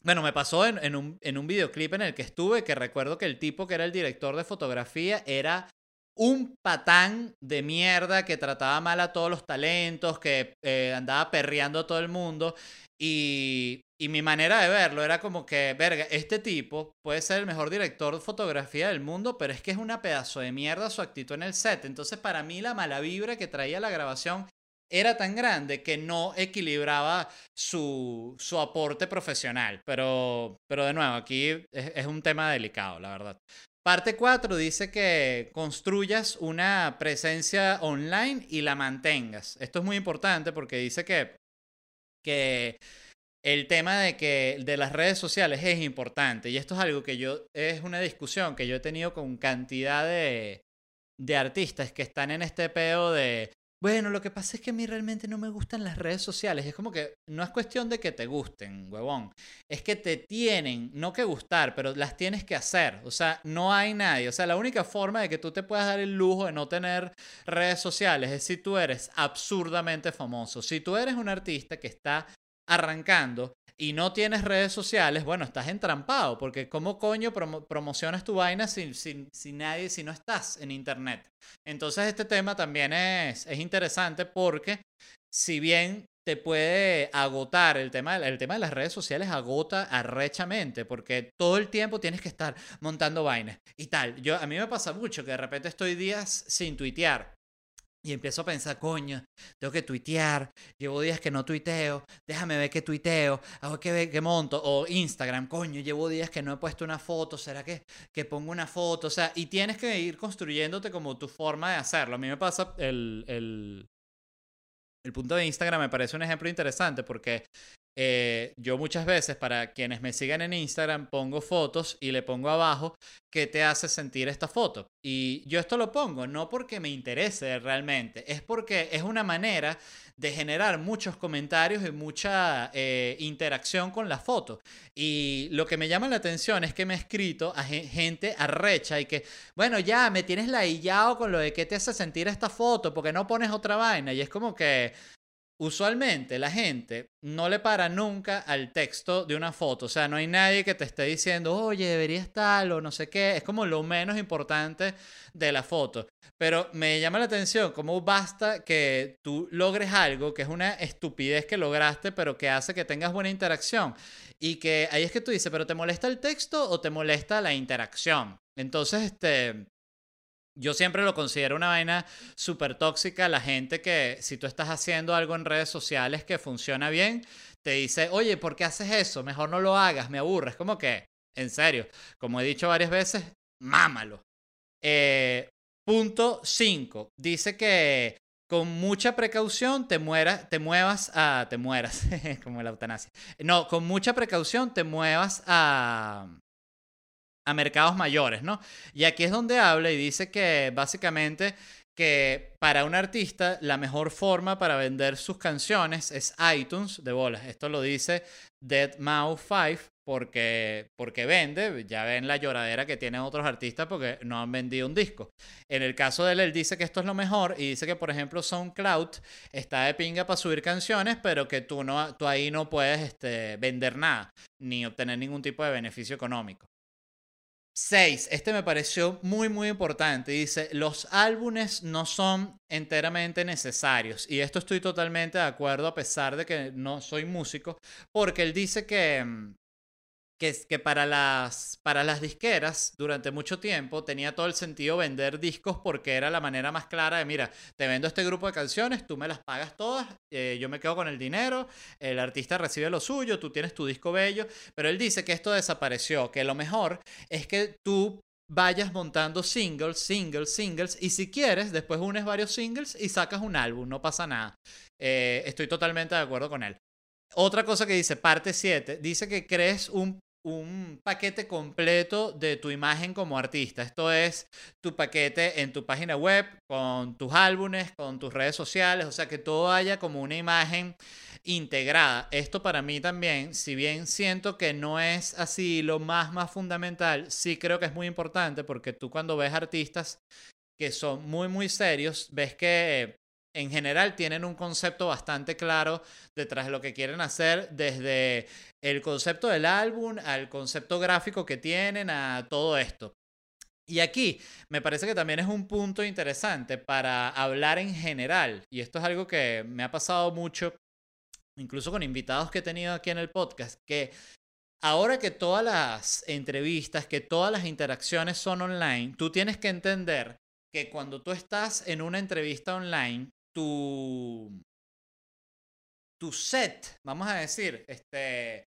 Bueno, me pasó en, en, un, en un videoclip en el que estuve, que recuerdo que el tipo que era el director de fotografía era un patán de mierda que trataba mal a todos los talentos, que eh, andaba perreando a todo el mundo. Y, y, mi manera de verlo era como que, verga, este tipo puede ser el mejor director de fotografía del mundo, pero es que es una pedazo de mierda su actitud en el set. Entonces, para mí, la mala vibra que traía la grabación era tan grande que no equilibraba su, su aporte profesional. Pero, pero de nuevo, aquí es, es un tema delicado, la verdad. Parte 4 dice que construyas una presencia online y la mantengas. Esto es muy importante porque dice que, que el tema de que de las redes sociales es importante y esto es algo que yo es una discusión que yo he tenido con cantidad de, de artistas que están en este peo de bueno, lo que pasa es que a mí realmente no me gustan las redes sociales. Es como que no es cuestión de que te gusten, huevón. Es que te tienen, no que gustar, pero las tienes que hacer. O sea, no hay nadie. O sea, la única forma de que tú te puedas dar el lujo de no tener redes sociales es si tú eres absurdamente famoso. Si tú eres un artista que está arrancando y no tienes redes sociales, bueno, estás entrampado, porque ¿cómo coño promocionas tu vaina sin, sin, sin, nadie, si no estás en internet? Entonces este tema también es, es interesante porque si bien te puede agotar el tema, el tema de las redes sociales agota arrechamente porque todo el tiempo tienes que estar montando vainas y tal. Yo a mí me pasa mucho que de repente estoy días sin tuitear y empiezo a pensar, coño, tengo que tuitear, llevo días que no tuiteo, déjame ver qué tuiteo, hago que ver qué monto, o Instagram, coño, llevo días que no he puesto una foto, ¿será que, que pongo una foto? O sea, y tienes que ir construyéndote como tu forma de hacerlo. A mí me pasa el, el, el punto de Instagram, me parece un ejemplo interesante porque eh, yo muchas veces, para quienes me sigan en Instagram, pongo fotos y le pongo abajo qué te hace sentir esta foto. Y yo esto lo pongo no porque me interese realmente, es porque es una manera de generar muchos comentarios y mucha eh, interacción con la foto. Y lo que me llama la atención es que me he escrito a gente arrecha y que, bueno, ya me tienes laillado con lo de qué te hace sentir esta foto, porque no pones otra vaina. Y es como que, usualmente la gente no le para nunca al texto de una foto. O sea, no hay nadie que te esté diciendo, oye, debería estar o no sé qué. Es como lo menos importante de la foto. Pero me llama la atención cómo basta que tú logres algo que es una estupidez que lograste, pero que hace que tengas buena interacción. Y que ahí es que tú dices, pero ¿te molesta el texto o te molesta la interacción? Entonces, este yo siempre lo considero una vaina súper tóxica. La gente que si tú estás haciendo algo en redes sociales que funciona bien, te dice, oye, ¿por qué haces eso? Mejor no lo hagas, me aburres. Como que, en serio, como he dicho varias veces, mámalo. Eh, punto 5. Dice que con mucha precaución te, mueras, te muevas a... Te mueras, como la eutanasia. No, con mucha precaución te muevas a a mercados mayores, ¿no? Y aquí es donde habla y dice que básicamente que para un artista la mejor forma para vender sus canciones es iTunes de bolas. Esto lo dice Dead Mouse 5 porque, porque vende. Ya ven la lloradera que tienen otros artistas porque no han vendido un disco. En el caso de él, él dice que esto es lo mejor y dice que, por ejemplo, SoundCloud está de pinga para subir canciones, pero que tú, no, tú ahí no puedes este, vender nada ni obtener ningún tipo de beneficio económico. 6. Este me pareció muy, muy importante. Dice, los álbumes no son enteramente necesarios. Y esto estoy totalmente de acuerdo a pesar de que no soy músico, porque él dice que, mm, que, que para, las, para las disqueras durante mucho tiempo tenía todo el sentido vender discos porque era la manera más clara de, mira, te vendo este grupo de canciones, tú me las pagas todas, eh, yo me quedo con el dinero, el artista recibe lo suyo, tú tienes tu disco bello, pero él dice que esto desapareció, que lo mejor es que tú vayas montando singles, singles, singles, y si quieres, después unes varios singles y sacas un álbum, no pasa nada. Eh, estoy totalmente de acuerdo con él. Otra cosa que dice, parte 7, dice que crees un, un paquete completo de tu imagen como artista. Esto es tu paquete en tu página web, con tus álbumes, con tus redes sociales, o sea, que todo haya como una imagen integrada. Esto para mí también, si bien siento que no es así lo más, más fundamental, sí creo que es muy importante porque tú cuando ves artistas que son muy, muy serios, ves que en general tienen un concepto bastante claro detrás de lo que quieren hacer, desde el concepto del álbum al concepto gráfico que tienen, a todo esto. Y aquí me parece que también es un punto interesante para hablar en general, y esto es algo que me ha pasado mucho incluso con invitados que he tenido aquí en el podcast, que ahora que todas las entrevistas, que todas las interacciones son online, tú tienes que entender que cuando tú estás en una entrevista online, tu, tu set, vamos a decir, este,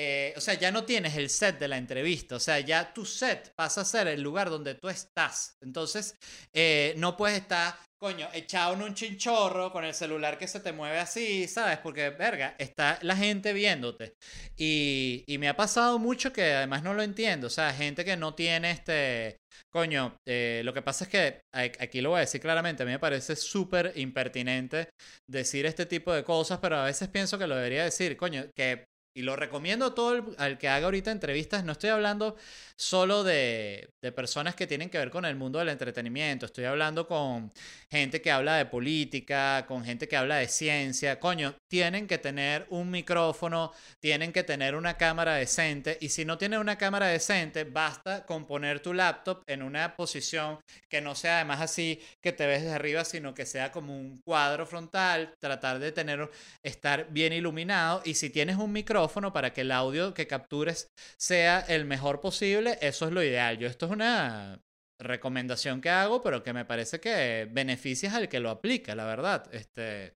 eh, o sea, ya no tienes el set de la entrevista, o sea, ya tu set pasa a ser el lugar donde tú estás. Entonces, eh, no puedes estar coño, echado en un chinchorro con el celular que se te mueve así, ¿sabes? Porque, verga, está la gente viéndote. Y, y me ha pasado mucho que además no lo entiendo. O sea, gente que no tiene este. Coño, eh, lo que pasa es que aquí lo voy a decir claramente, a mí me parece súper impertinente decir este tipo de cosas, pero a veces pienso que lo debería decir, coño, que y lo recomiendo a todo el, al que haga ahorita entrevistas. No estoy hablando solo de, de, personas que tienen que ver con el mundo del entretenimiento. Estoy hablando con gente que habla de política, con gente que habla de ciencia. Coño, tienen que tener un micrófono, tienen que tener una cámara decente. Y si no tienen una cámara decente, basta con poner tu laptop en una posición que no sea además así que te ves desde arriba, sino que sea como un cuadro frontal. Tratar de tener, estar bien iluminado. Y si tienes un micrófono, para que el audio que captures sea el mejor posible, eso es lo ideal. Yo esto es una recomendación que hago, pero que me parece que beneficia al que lo aplica, la verdad. Este,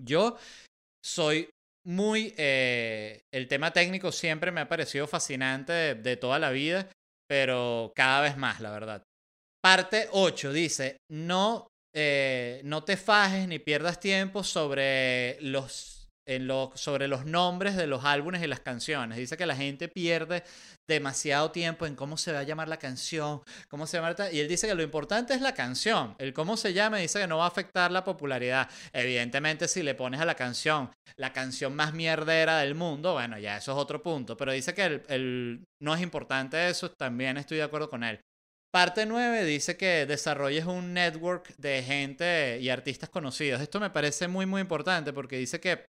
yo soy muy... Eh, el tema técnico siempre me ha parecido fascinante de, toda la vida, pero cada vez más, la verdad. Parte 8 dice, no, eh, no te fajes ni pierdas tiempo sobre los en lo, sobre los nombres de los álbumes y las canciones. Dice que la gente pierde demasiado tiempo en cómo se va a llamar la canción, cómo se llama. Y él dice que lo importante es la canción. El cómo se llama dice que no va a afectar la popularidad. Evidentemente, si le pones a la canción la canción más mierdera del mundo, bueno, ya eso es otro punto. Pero dice que el, no es importante eso, también estoy de acuerdo con él. Parte 9 dice que desarrolles un network de gente y artistas conocidos. Esto me parece muy, muy importante porque dice que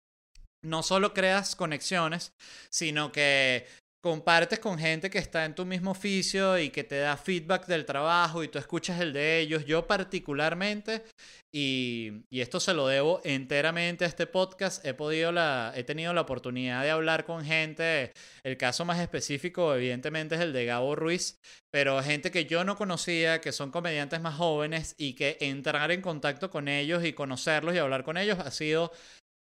no solo creas conexiones, sino que compartes con gente que está en tu mismo oficio y que te da feedback del trabajo y tú escuchas el de ellos. Yo particularmente, y, esto se lo debo enteramente a este podcast, he, podido la, he tenido la oportunidad de hablar con gente, el caso más específico evidentemente es el de Gabo Ruiz, pero gente que yo no conocía, que son comediantes más jóvenes y que entrar en contacto con ellos y conocerlos y hablar con ellos ha sido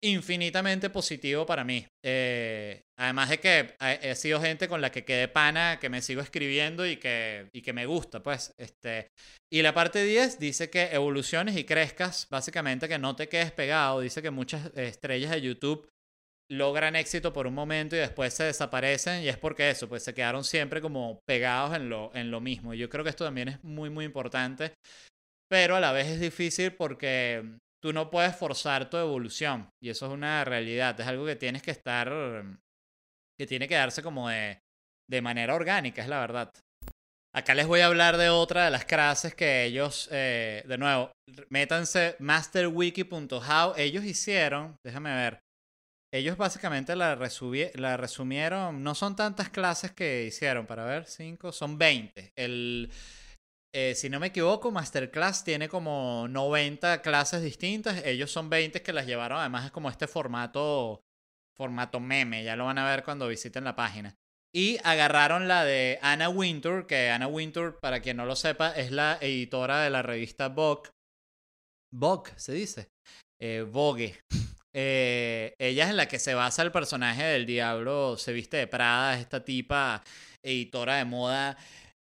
infinitamente positivo para mí. Eh, además de que he, sido gente con la que quedé pana, que me sigo escribiendo y que, y que me gusta, pues. Este, y la parte 10 dice que evoluciones y crezcas, básicamente que no te quedes pegado. Dice que muchas estrellas de YouTube logran éxito por un momento y después se desaparecen y es porque eso, pues se quedaron siempre como pegados en lo, en lo mismo. Yo creo que esto también es muy, muy importante, pero a la vez es difícil porque tú no puedes forzar tu evolución. Y eso es una realidad. Es algo que tienes que estar, que tiene que darse como de, de manera orgánica, es la verdad. Acá les voy a hablar de otra de las clases que ellos, eh, de nuevo, métanse masterwiki.how. Ellos hicieron, déjame ver, ellos básicamente la, la resumieron, no son tantas clases que hicieron, para ver, cinco, son 20. El, eh, si no me equivoco, Masterclass tiene como 90 clases distintas. Ellos son 20 que las llevaron. Además, es como este formato, formato meme. Ya lo van a ver cuando visiten la página. Y agarraron la de Anna Wintour, que Anna Wintour, para quien no lo sepa, es la editora de la revista Vogue. Vogue, se dice. Eh, Vogue. Eh, ella es en la que se basa el personaje del diablo se viste de Prada, esta tipa editora de moda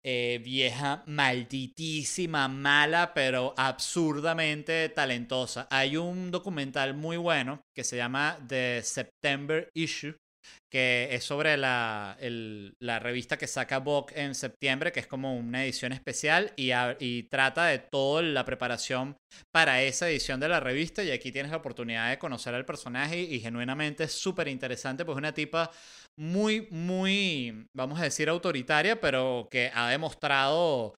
eh, vieja malditísima, mala, pero absurdamente talentosa. Hay un documental muy bueno que se llama The September Issue, que es sobre la, la revista que saca Vogue en septiembre, que es como una edición especial y, y, trata de toda la preparación para esa edición de la revista y aquí tienes la oportunidad de conocer al personaje y, genuinamente es súper interesante, pues una tipa muy, muy, vamos a decir, autoritaria, pero que ha demostrado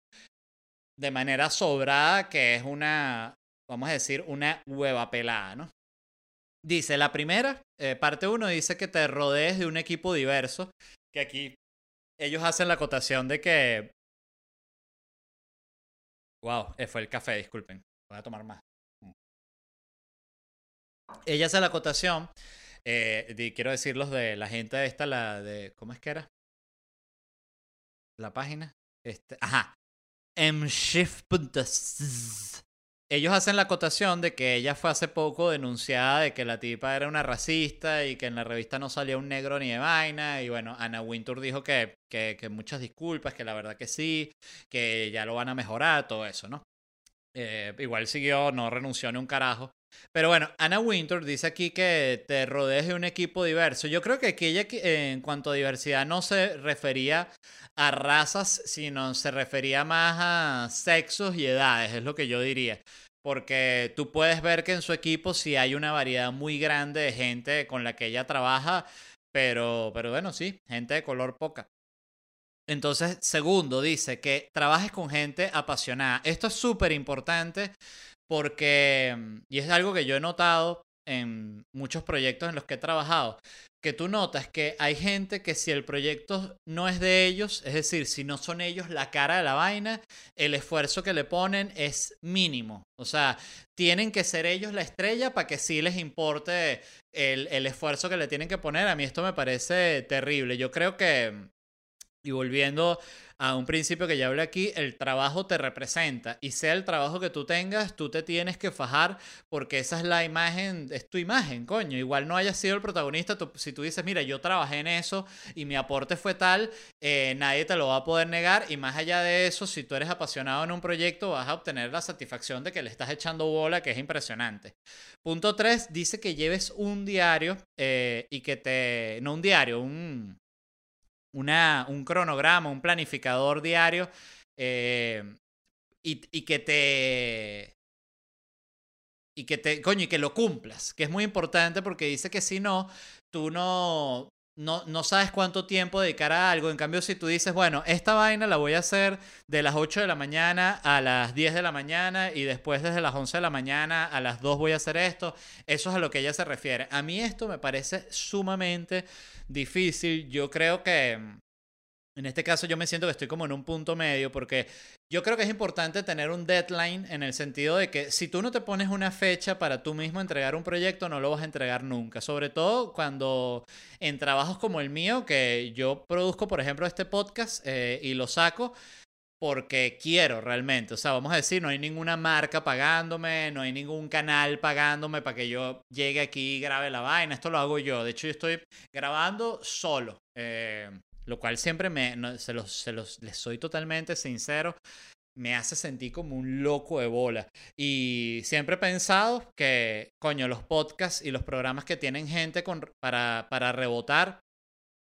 de manera sobrada que es una, vamos a decir, una hueva pelada, ¿no? Dice, la primera, eh, parte uno, dice que te rodees de un equipo diverso, que aquí ellos hacen la acotación de que... Wow, eh, fue el café, disculpen, voy a tomar más. Ella hace la acotación eh, quiero decirlos de la gente esta, la de. ¿Cómo es que era? La página. Este, ajá. mshift.sz. Ellos hacen la acotación de que ella fue hace poco denunciada de que la tipa era una racista y que en la revista no salía un negro ni de vaina. Y bueno, Anna Wintour dijo que, que, que muchas disculpas, que la verdad que sí, que ya lo van a mejorar, todo eso, ¿no? Eh, igual siguió, no renunció ni un carajo. Pero bueno, Anna Winter dice aquí que te rodees de un equipo diverso. Yo creo que aquí ella, en cuanto a diversidad, no se refería a razas, sino se refería más a sexos y edades, es lo que yo diría. Porque tú puedes ver que en su equipo sí hay una variedad muy grande de gente con la que ella trabaja, pero, pero bueno, sí, gente de color poca. Entonces, segundo, dice que trabajes con gente apasionada. Esto es súper importante porque, mm, y es algo que yo he notado en muchos proyectos en los que he trabajado, que tú notas que hay gente que si el proyecto no es de ellos, es decir, si no son ellos la cara de la vaina, el esfuerzo que le ponen es mínimo. O sea, tienen que ser ellos la estrella para que sí les importe el, el esfuerzo que le tienen que poner. A mí esto me parece terrible. Yo creo que, y volviendo a un principio que ya hablé aquí, el trabajo te representa y sea el trabajo que tú tengas, tú te tienes que fajar porque esa es la imagen, es tu imagen, coño. Igual no hayas sido el protagonista, si tú dices, mira, yo trabajé en eso y mi aporte fue tal, eh, nadie te lo va a poder negar y más allá de eso, si tú eres apasionado en un proyecto, vas a obtener la satisfacción de que le estás echando bola, que es impresionante. Punto 3, dice que lleves un diario eh, y que te, no un diario, un una, un cronograma, un planificador diario eh, y, y, que te... Y que te, coño, y que lo cumplas, que es muy importante porque dice que si no, tú no, no, no, sabes cuánto tiempo dedicar a algo. En cambio, si tú dices, bueno, esta vaina la voy a hacer de las 8 de la mañana a las 10 de la mañana y después desde las 11 de la mañana a las 2 voy a hacer esto, eso es a lo que ella se refiere. A mí esto me parece sumamente difícil. Yo creo que en este caso yo me siento que estoy como en un punto medio porque yo creo que es importante tener un deadline en el sentido de que si tú no te pones una fecha para tú mismo entregar un proyecto, no lo vas a entregar nunca. Sobre todo cuando en trabajos como el mío, que yo produzco, por ejemplo, este podcast eh, y lo saco porque quiero realmente. O sea, vamos a decir, no hay ninguna marca pagándome, no hay ningún canal pagándome para que yo llegue aquí y grabe la vaina. Esto lo hago yo. De hecho, yo estoy grabando solo. Eh, lo cual siempre me, se, los, se los, les soy totalmente sincero, me hace sentir como un loco de bola. Y siempre he pensado que, coño, los podcasts y los programas que tienen gente con, para, para rebotar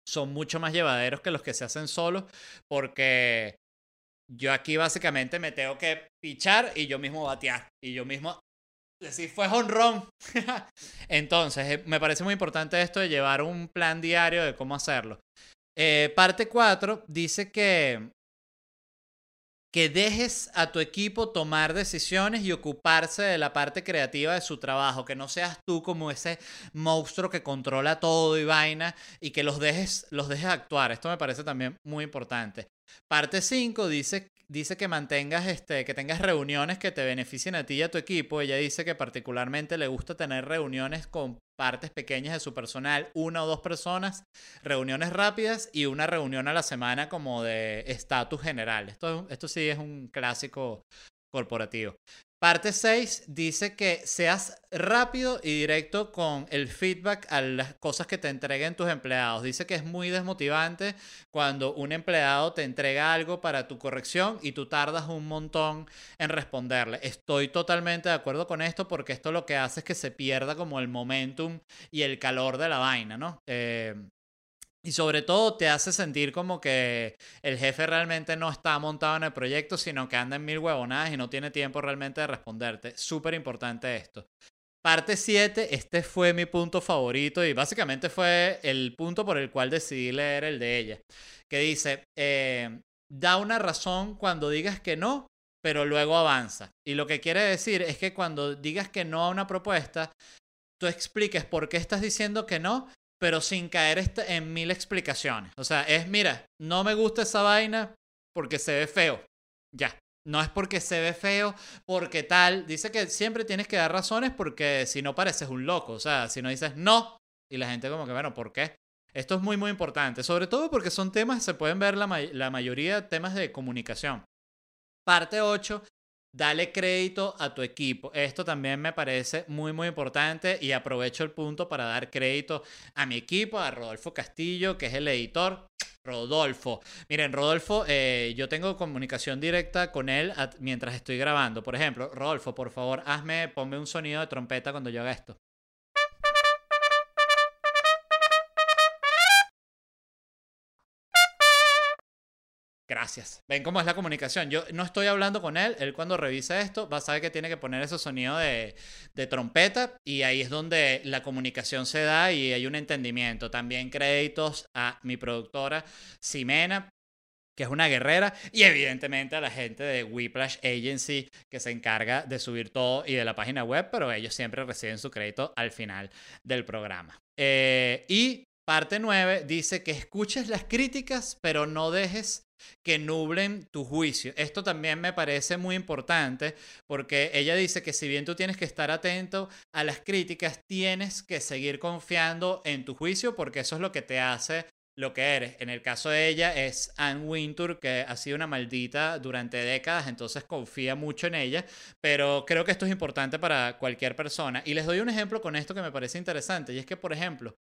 son mucho más llevaderos que los que se hacen solos, porque yo aquí básicamente me tengo que pichar y yo mismo batear. Y yo mismo decir, fue honrón. Entonces, eh, me parece muy importante esto de llevar un plan diario de cómo hacerlo. Eh, parte 4 dice que, que dejes a tu equipo tomar decisiones y ocuparse de la parte creativa de su trabajo, que no seas tú como ese monstruo que controla todo y vaina y que los dejes, los dejes actuar. Esto me parece también muy importante. Parte 5 dice dice que mantengas, este, que tengas reuniones que te beneficien a ti y a tu equipo. Ella dice que particularmente le gusta tener reuniones con partes pequeñas de su personal, una o dos personas, reuniones rápidas y una reunión a la semana como de estatus general. Esto, esto sí es un clásico corporativo. Parte 6 dice que seas rápido y directo con el feedback a las cosas que te entreguen tus empleados. Dice que es muy desmotivante cuando un empleado te entrega algo para tu corrección y tú tardas un montón en responderle. Estoy totalmente de acuerdo con esto porque esto lo que hace es que se pierda como el momentum y el calor de la vaina, ¿no? Eh, y sobre todo te hace sentir como que el jefe realmente no está montado en el proyecto, sino que anda en mil huevonadas y no tiene tiempo realmente de responderte. Súper importante esto. Parte 7, este fue mi punto favorito y básicamente fue el punto por el cual decidí leer el de ella. Que dice, eh, da una razón cuando digas que no, pero luego avanza. Y lo que quiere decir es que cuando digas que no a una propuesta, tú expliques por qué estás diciendo que no pero sin caer este, en mil explicaciones. O sea, es, mira, no me gusta esa vaina porque se ve feo. Ya. No es porque se ve feo, porque tal. Dice que siempre tienes que dar razones porque si no pareces un loco. O sea, si no dices no, y la gente como que, bueno, ¿por qué? Esto es muy, muy importante. Sobre todo porque son temas, se pueden ver la, la mayoría temas de comunicación. Parte 8 Dale crédito a tu equipo. Esto también me parece muy, muy importante y aprovecho el punto para dar crédito a mi equipo, a Rodolfo Castillo, que es el editor. Rodolfo. Miren, Rodolfo, eh, yo tengo comunicación directa con él mientras estoy grabando. Por ejemplo, Rodolfo, por favor, hazme, ponme un sonido de trompeta cuando yo haga esto. Gracias. Ven cómo es la comunicación. Yo no estoy hablando con él. Él cuando revisa esto va a saber que tiene que poner ese sonido de, trompeta y ahí es donde la comunicación se da y hay un entendimiento. También créditos a mi productora Ximena, que es una guerrera, y evidentemente a la gente de Whiplash Agency, que se encarga de subir todo y de la página web, pero ellos siempre reciben su crédito al final del programa. Eh, y parte 9 dice que escuches las críticas, pero no dejes que nublen tu juicio. Esto también me parece muy importante porque ella dice que si bien tú tienes que estar atento a las críticas, tienes que seguir confiando en tu juicio porque eso es lo que te hace lo que eres. En el caso de ella es Anne Wintour, que ha sido una maldita durante décadas, entonces confía mucho en ella, pero creo que esto es importante para cualquier persona. Y les doy un ejemplo con esto que me parece interesante, y es que, por ejemplo,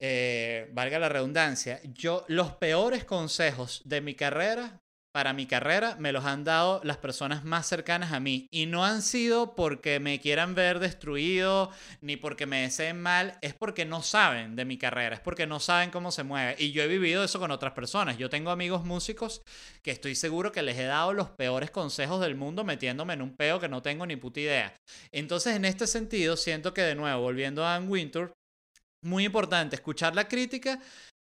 eh, valga la redundancia, yo los peores consejos de mi carrera, para mi carrera, me los han dado las personas más cercanas a mí. Y no han sido porque me quieran ver destruido, ni porque me deseen mal, es porque no saben de mi carrera, es porque no saben cómo se mueve. Y yo he vivido eso con otras personas. Yo tengo amigos músicos que estoy seguro que les he dado los peores consejos del mundo metiéndome en un peo que no tengo ni puta idea. Entonces, en este sentido, siento que de nuevo, volviendo a Anne Winter muy importante escuchar la crítica,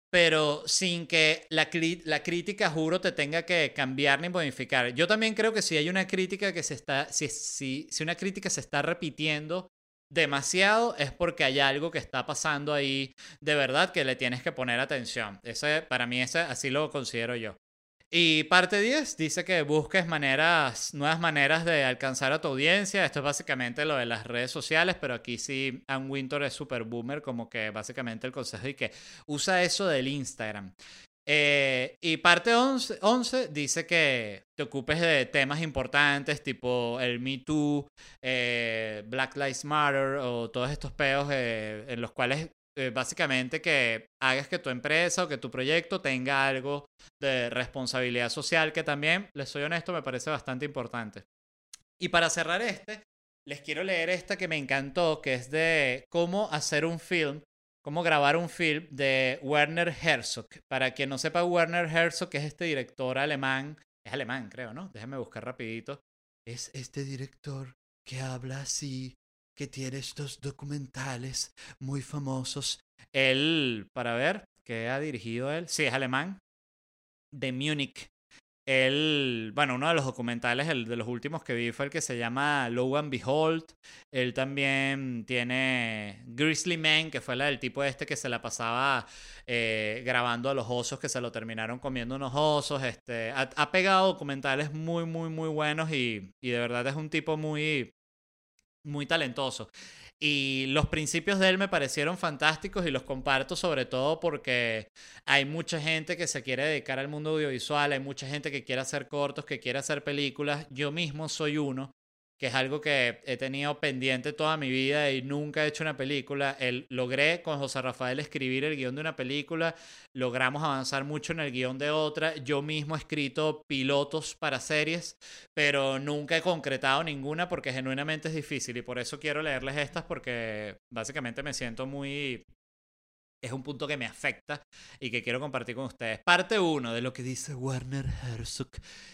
pero sin que la, la, crítica, juro, te tenga que cambiar ni modificar. Yo también creo que si hay una crítica que se está, si, si, si una crítica se está repitiendo demasiado, es porque hay algo que está pasando ahí de verdad que le tienes que poner atención. Ese, para mí, ese, así lo considero yo. Y parte 10 dice que busques maneras, nuevas maneras de alcanzar a tu audiencia. Esto es básicamente lo de las redes sociales, pero aquí sí Ann Winter es super boomer, como que básicamente el consejo es que usa eso del Instagram. Eh, y parte 11, 11, dice que te ocupes de temas importantes tipo el Me Too, eh, Black Lives Matter o todos estos peos eh, en los cuales eh, básicamente que hagas que tu empresa o que tu proyecto tenga algo de responsabilidad social, que también, les soy honesto, me parece bastante importante. Y para cerrar este, les quiero leer esta que me encantó, que es de cómo hacer un film, cómo grabar un film de Werner Herzog. Para quien no sepa, Werner Herzog es este director alemán, es alemán creo, ¿no? Déjenme buscar rapidito. Es este director que habla así que tiene estos documentales muy famosos. Él, para ver, ¿qué ha dirigido él? Sí, es alemán. De Múnich. Él, bueno, uno de los documentales, el de los últimos que vi fue el que se llama Low and Behold. Él también tiene Grizzly Man, que fue la del tipo este que se la pasaba eh, grabando a los osos que se lo terminaron comiendo unos osos. Este, ha, ha pegado documentales muy, muy, muy buenos y, y de verdad es un tipo muy, muy talentoso. Y los principios de él me parecieron fantásticos y los comparto sobre todo porque hay mucha gente que se quiere dedicar al mundo audiovisual, hay mucha gente que quiere hacer cortos, que quiere hacer películas. Yo mismo soy uno que es algo que he tenido pendiente toda mi vida y nunca he hecho una película. El, logré con José Rafael escribir el guion de una película, logramos avanzar mucho en el guion de otra. Yo mismo he escrito pilotos para series, pero nunca he concretado ninguna porque genuinamente es difícil y por eso quiero leerles estas porque básicamente me siento muy es un punto que me afecta y que quiero compartir con ustedes. Parte 1 de lo que dice Werner Herzog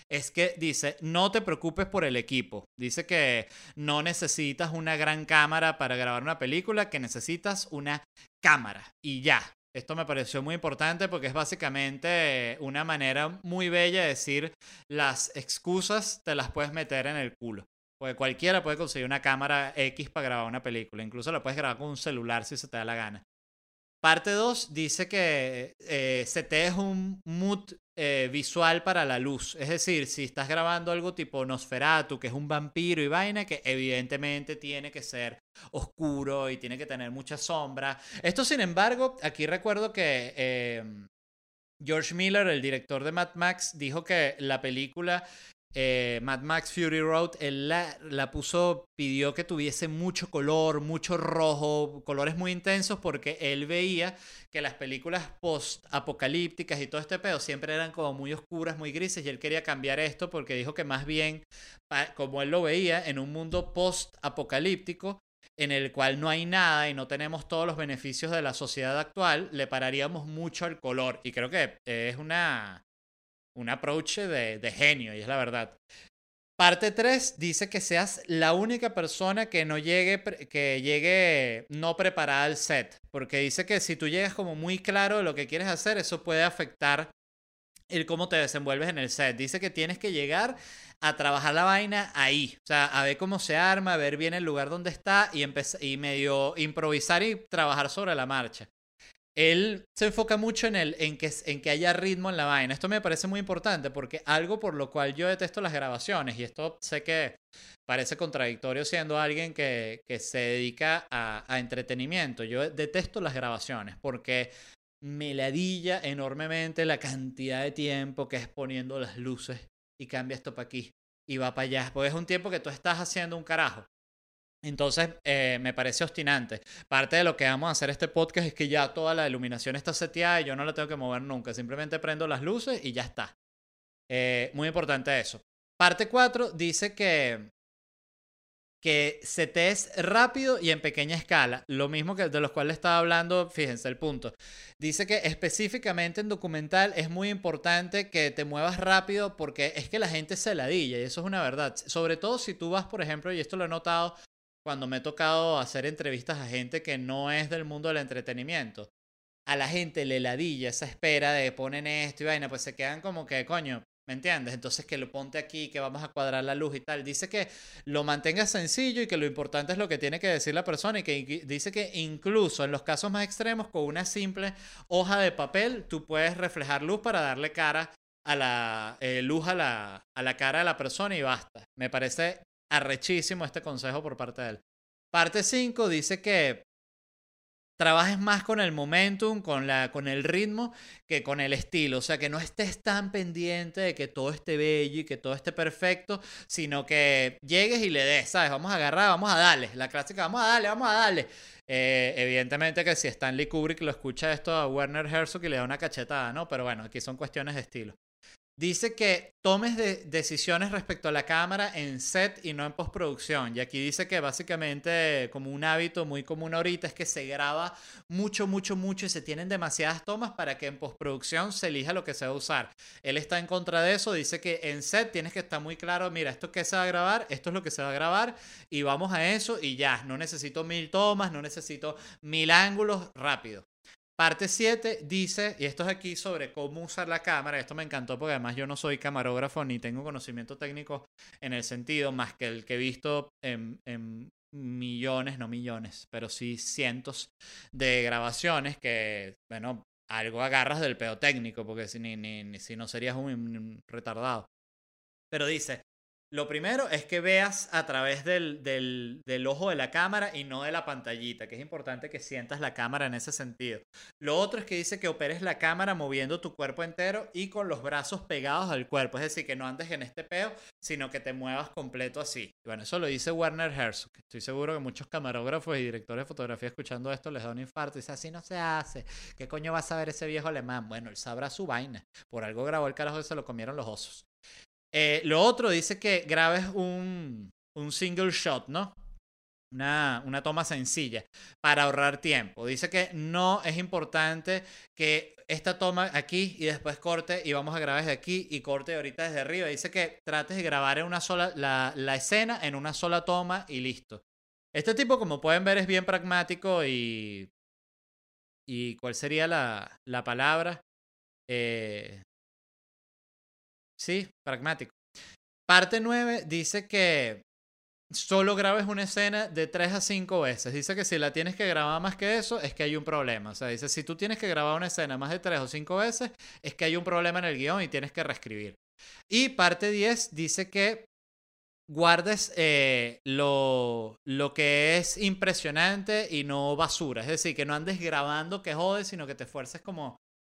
es que dice, no te preocupes por el equipo. Dice que no necesitas una gran cámara para grabar una película, que necesitas una cámara y ya. Esto me pareció muy importante porque es básicamente una manera muy bella de decir las excusas te las puedes meter en el culo. Porque cualquiera puede conseguir una cámara X para grabar una película. Incluso la puedes grabar con un celular si se te da la gana. Parte 2 dice que eh, CT es un mood eh, visual para la luz. Es decir, si estás grabando algo tipo Nosferatu, que es un vampiro y vaina, que evidentemente tiene que ser oscuro y tiene que tener mucha sombra. Esto, sin embargo, aquí recuerdo que em, George Miller, el director de Mad Max, dijo que la película eh, Mad Max Fury Road, él la, puso, pidió que tuviese mucho color, mucho rojo, colores muy intensos, porque él veía que las películas post-apocalípticas y todo este pedo siempre eran como muy oscuras, muy grises, y él quería cambiar esto porque dijo que más bien, como él lo veía, en un mundo post-apocalíptico, en el cual no hay nada y no tenemos todos los beneficios de la sociedad actual, le pararíamos mucho al color. Y creo que es una un approach de, genio, y es la verdad. Parte 3 dice que seas la única persona que no llegue, que llegue no preparada al set, porque dice que si tú llegas como muy claro de lo que quieres hacer, eso puede afectar el cómo te desenvuelves en el set. Dice que tienes que llegar a trabajar la vaina ahí, o sea, a ver cómo se arma, a ver bien el lugar donde está y, y medio improvisar y trabajar sobre la marcha él se enfoca mucho en, el, en, que, en que haya ritmo en la vaina. Esto me parece muy importante porque algo por lo cual yo detesto las grabaciones, y esto sé que parece contradictorio siendo alguien que, que se dedica a, entretenimiento. Yo detesto las grabaciones porque me ladilla enormemente la cantidad de tiempo que es poniendo las luces y cambia esto para aquí y va para allá. Porque es un tiempo que tú estás haciendo un carajo. Entonces, eh, me parece obstinante. Parte de lo que vamos a hacer este podcast es que ya toda la iluminación está seteada y yo no la tengo que mover nunca. Simplemente prendo las luces y ya está. Eh, muy importante eso. Parte 4 dice que, que setees rápido y en pequeña escala. Lo mismo que de los cuales estaba hablando, fíjense el punto. Dice que específicamente en documental es muy importante que te muevas rápido porque es que la gente se ladilla y eso es una verdad. Sobre todo si tú vas, por ejemplo, y esto lo he notado cuando me he tocado hacer entrevistas a gente que no es del mundo del entretenimiento. A la gente le ladilla esa espera de ponen esto y vaina, pues se quedan como que, coño, ¿me entiendes? Entonces que lo ponte aquí, que vamos a cuadrar la luz y tal. Dice que lo mantenga sencillo y que lo importante es lo que tiene que decir la persona y que dice que incluso en los casos más extremos, con una simple hoja de papel, tú puedes reflejar luz para darle cara a la eh, luz a la, a la cara de la persona y basta. Me parece arrechísimo este consejo por parte de él. Parte 5 dice que trabajes más con el momentum, con, la, con el ritmo, que con el estilo. O sea, que no estés tan pendiente de que todo esté bello y que todo esté perfecto, sino que llegues y le des, ¿sabes? Vamos a agarrar, vamos a darle. La clásica, vamos a darle, vamos a darle. Eh, evidentemente que si Stanley Kubrick lo escucha esto a Werner Herzog y le da una cachetada, ¿no? Pero bueno, aquí son cuestiones de estilo. Dice que tomes decisiones respecto a la cámara en set y no en postproducción. Y aquí dice que básicamente como un hábito muy común ahorita es que se graba mucho, mucho, mucho y se tienen demasiadas tomas para que en postproducción se elija lo que se va a usar. Él está en contra de eso, dice que en set tienes que estar muy claro, mira, esto que se va a grabar, esto es lo que se va a grabar y vamos a eso y ya, no necesito mil tomas, no necesito mil ángulos, rápido. Parte 7 dice, y esto es aquí sobre cómo usar la cámara, esto me encantó porque además yo no soy camarógrafo ni tengo conocimiento técnico en el sentido más que el que he visto en, millones, no millones, pero sí cientos de grabaciones que, bueno, algo agarras del pedo técnico porque si, ni, ni, si no serías un retardado. Pero dice, Lo primero es que veas a través del, del, ojo de la cámara y no de la pantallita, que es importante que sientas la cámara en ese sentido. Lo otro es que dice que operes la cámara moviendo tu cuerpo entero y con los brazos pegados al cuerpo, es decir, que no andes en este peo, sino que te muevas completo así. Bueno, eso lo dice Werner Herzog. Estoy seguro que muchos camarógrafos y directores de fotografía escuchando esto les da un infarto y dice, así no se hace. ¿Qué coño va a saber ese viejo alemán? Bueno, él sabrá su vaina. Por algo grabó el carajo y se lo comieron los osos. Eh, lo otro dice que grabes un, un single shot, ¿no? Una, una, toma sencilla para ahorrar tiempo. Dice que no es importante que esta toma aquí y después corte y vamos a grabar desde aquí y corte ahorita desde arriba. Dice que trates de grabar en una sola, la, la escena en una sola toma y listo. Este tipo, como pueden ver, es bien pragmático y... ¿Y cuál sería la, la palabra? Eh, Sí, pragmático. Parte 9 dice que solo grabes una escena de 3 a 5 veces. Dice que si la tienes que grabar más que eso, es que hay un problema. O sea, dice, si tú tienes que grabar una escena más de 3 o 5 veces, es que hay un problema en el guion y tienes que reescribir. Y parte 10 dice que guardes eh, lo, lo que es impresionante y no basura. Es decir, que no andes grabando que jodes, sino que te esfuerces como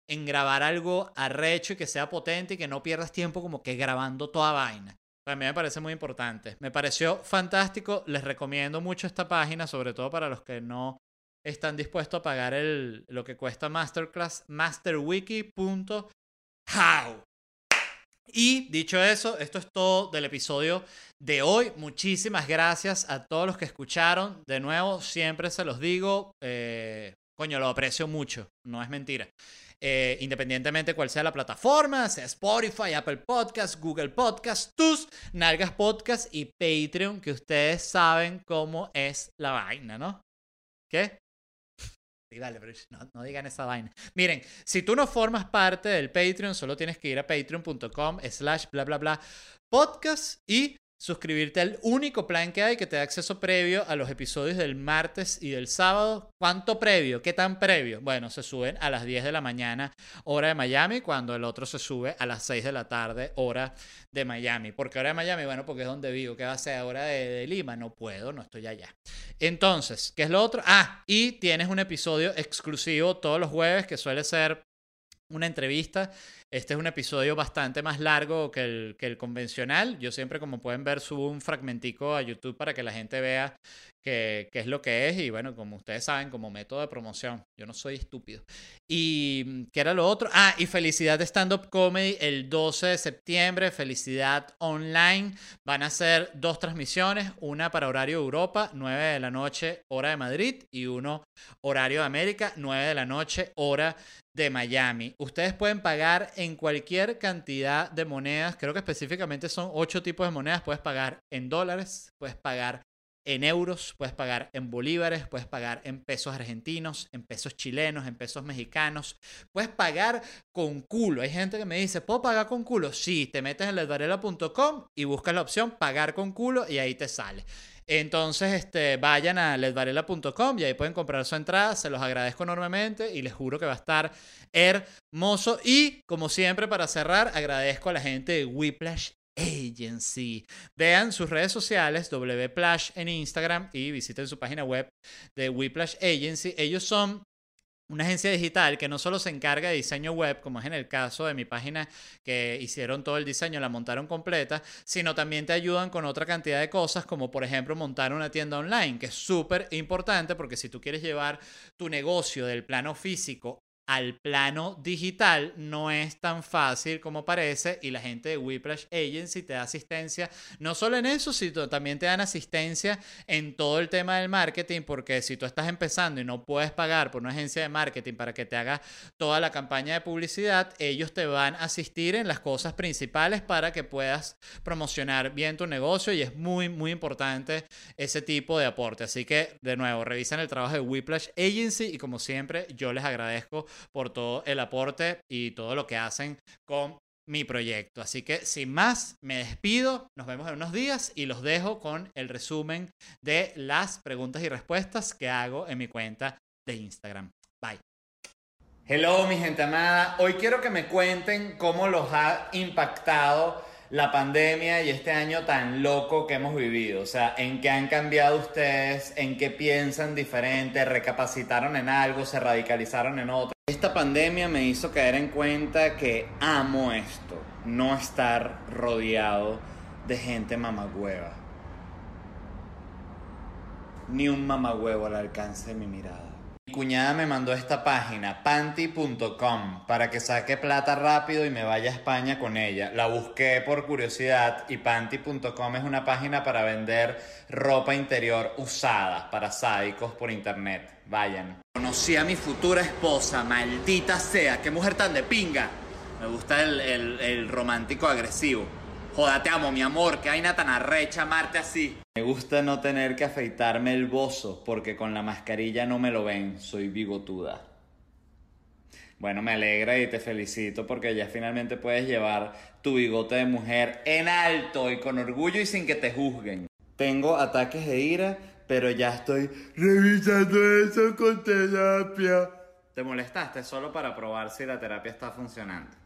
en grabar algo arrecho y que sea potente y que no pierdas tiempo como que grabando toda vaina. Mí me parece muy importante. Me pareció fantástico. Les recomiendo mucho esta página, sobre todo para los que no están dispuestos a pagar el, lo que cuesta Masterclass, masterwiki.how. Y dicho eso, esto es todo del episodio de hoy. Muchísimas gracias a todos los que escucharon. De nuevo, siempre se los digo, eh, coño, lo aprecio mucho, no es mentira. Eh, independientemente cuál sea la plataforma, sea Spotify, Apple Podcast, Google Podcast, tus Nalgas Podcast y Patreon, que ustedes saben cómo es la vaina, ¿no? ¿Qué? Sí, pero no, no, digan esa vaina. Miren, si tú no formas parte del Patreon, solo tienes que ir a patreon.com slash bla bla bla podcast y suscribirte al único plan que hay que te da acceso previo a los episodios del martes y del sábado. ¿Cuánto previo? ¿Qué tan previo? Bueno, se suben a las 10 de la mañana, hora de Miami, cuando el otro se sube a las 6 de la tarde, hora de Miami. ¿Por qué hora de Miami? Bueno, porque es donde vivo. ¿Qué va a ser hora de, de Lima? No puedo, no estoy allá. Entonces, ¿qué es lo otro? Ah, y tienes un episodio exclusivo todos los jueves que suele ser una entrevista este es un episodio bastante más largo que el, que el convencional. Yo siempre, como pueden ver, subo un fragmentico a YouTube para que la gente vea qué, qué es lo que es. Y bueno, como ustedes saben, como método de promoción. Yo no soy estúpido. ¿Y qué era lo otro? Ah, y Felicidad de Stand Up Comedy el 12 de septiembre. Felicidad Online. Van a ser dos transmisiones. Una para horario Europa, 9 de la noche, hora de Madrid. Y uno horario de América, 9 de la noche, hora de Miami. Ustedes pueden pagar en cualquier cantidad de monedas. Creo que específicamente son ocho tipos de monedas. Puedes pagar en dólares, puedes pagar en euros, puedes pagar en bolívares, puedes pagar en pesos argentinos, en pesos chilenos, en pesos mexicanos. Puedes pagar con culo. Hay gente que me dice, ¿puedo pagar con culo? Sí, te metes en ledvarela.com y buscas la opción pagar con culo y ahí te sale. Entonces, este, vayan a ledvarela.com y ahí pueden comprar su entrada. Se los agradezco enormemente y les juro que va a estar hermoso. Y, como siempre, para cerrar, agradezco a la gente de Whiplash Agency. Vean sus redes sociales, Wplash en Instagram y visiten su página web de Whiplash Agency. Ellos son una agencia digital que no solo se encarga de diseño web, como es en el caso de mi página que hicieron todo el diseño, la montaron completa, sino también te ayudan con otra cantidad de cosas, como por ejemplo montar una tienda online, que es súper importante porque si tú quieres llevar tu negocio del plano físico al plano digital no es tan fácil como parece y la gente de Whiplash Agency te da asistencia no solo en eso, sino también te dan asistencia en todo el tema del marketing porque si tú estás empezando y no puedes pagar por una agencia de marketing para que te haga toda la campaña de publicidad, ellos te van a asistir en las cosas principales para que puedas promocionar bien tu negocio y es muy muy importante ese tipo de aporte. Así que de nuevo, revisen el trabajo de Whiplash Agency y como siempre yo les agradezco por todo el aporte y todo lo que hacen con mi proyecto. Así que sin más, me despido, nos vemos en unos días y los dejo con el resumen de las preguntas y respuestas que hago en mi cuenta de Instagram. Bye. Hello mi gente amada, hoy quiero que me cuenten cómo los ha impactado la pandemia y este año tan loco que hemos vivido? O sea, ¿en qué han cambiado ustedes? ¿En qué piensan diferente? ¿Recapacitaron en algo? ¿Se radicalizaron en otro? Esta pandemia me hizo caer en cuenta que amo esto, no estar rodeado de gente mamagüeva. Ni un mamagüevo al alcance de mi mirada. Mi cuñada me mandó esta página, panty.com, para que saque plata rápido y me vaya a España con ella. La busqué por curiosidad y panty.com es una página para vender ropa interior usada para sádicos por internet. Vayan. Conocí a mi futura esposa, maldita sea, qué mujer tan de pinga. Me gusta el, el, el romántico agresivo. Joda, te amo, mi amor, qué vaina tan arrecha amarte así. Me gusta no tener que afeitarme el bozo porque con la mascarilla no me lo ven, soy bigotuda. Bueno, me alegra y te felicito porque ya finalmente puedes llevar tu bigote de mujer en alto y con orgullo y sin que te juzguen. Tengo ataques de ira, pero ya estoy revisando eso con terapia. ¿Te molestaste solo para probar si la terapia está funcionando?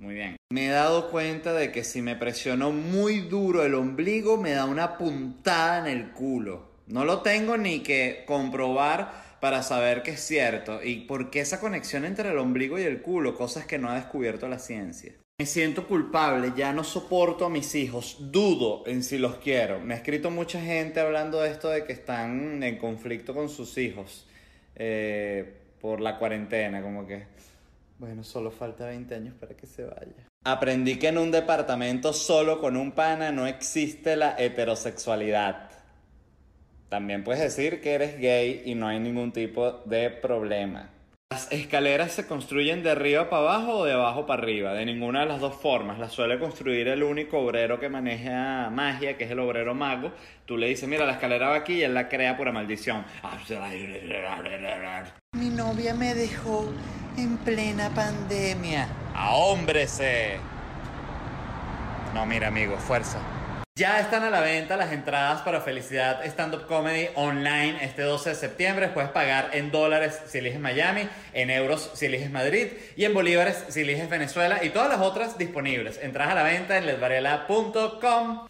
Muy bien. Me he dado cuenta de que si me presiono muy duro el ombligo me da una puntada en el culo. No lo tengo ni que comprobar para saber que es cierto. ¿Y por qué esa conexión entre el ombligo y el culo? Cosas que no ha descubierto la ciencia. Me siento culpable, ya no soporto a mis hijos, dudo en si los quiero. Me ha escrito mucha gente hablando de esto de que están en conflicto con sus hijos eh, por la cuarentena, como que bueno, solo falta 20 años para que se vaya. Aprendí que en un departamento solo con un pana no existe la heterosexualidad. También puedes decir que eres gay y no hay ningún tipo de problema. Las escaleras se construyen de arriba para abajo o de abajo para arriba, de ninguna de las dos formas. Las suele construir el único obrero que maneja magia, que es el obrero mago. Tú le dices, mira, la escalera va aquí y él la crea pura maldición. Mi novia me dejó en plena pandemia. ¡Ahómbrese! No, mira, amigo, fuerza. Ya están a la venta las entradas para Felicidad Stand Up Comedy online este 12 de septiembre. Puedes pagar en dólares si eliges Miami, en euros si eliges Madrid y en bolívares si eliges Venezuela y todas las otras disponibles. Entradas a la venta en ledvarela.com.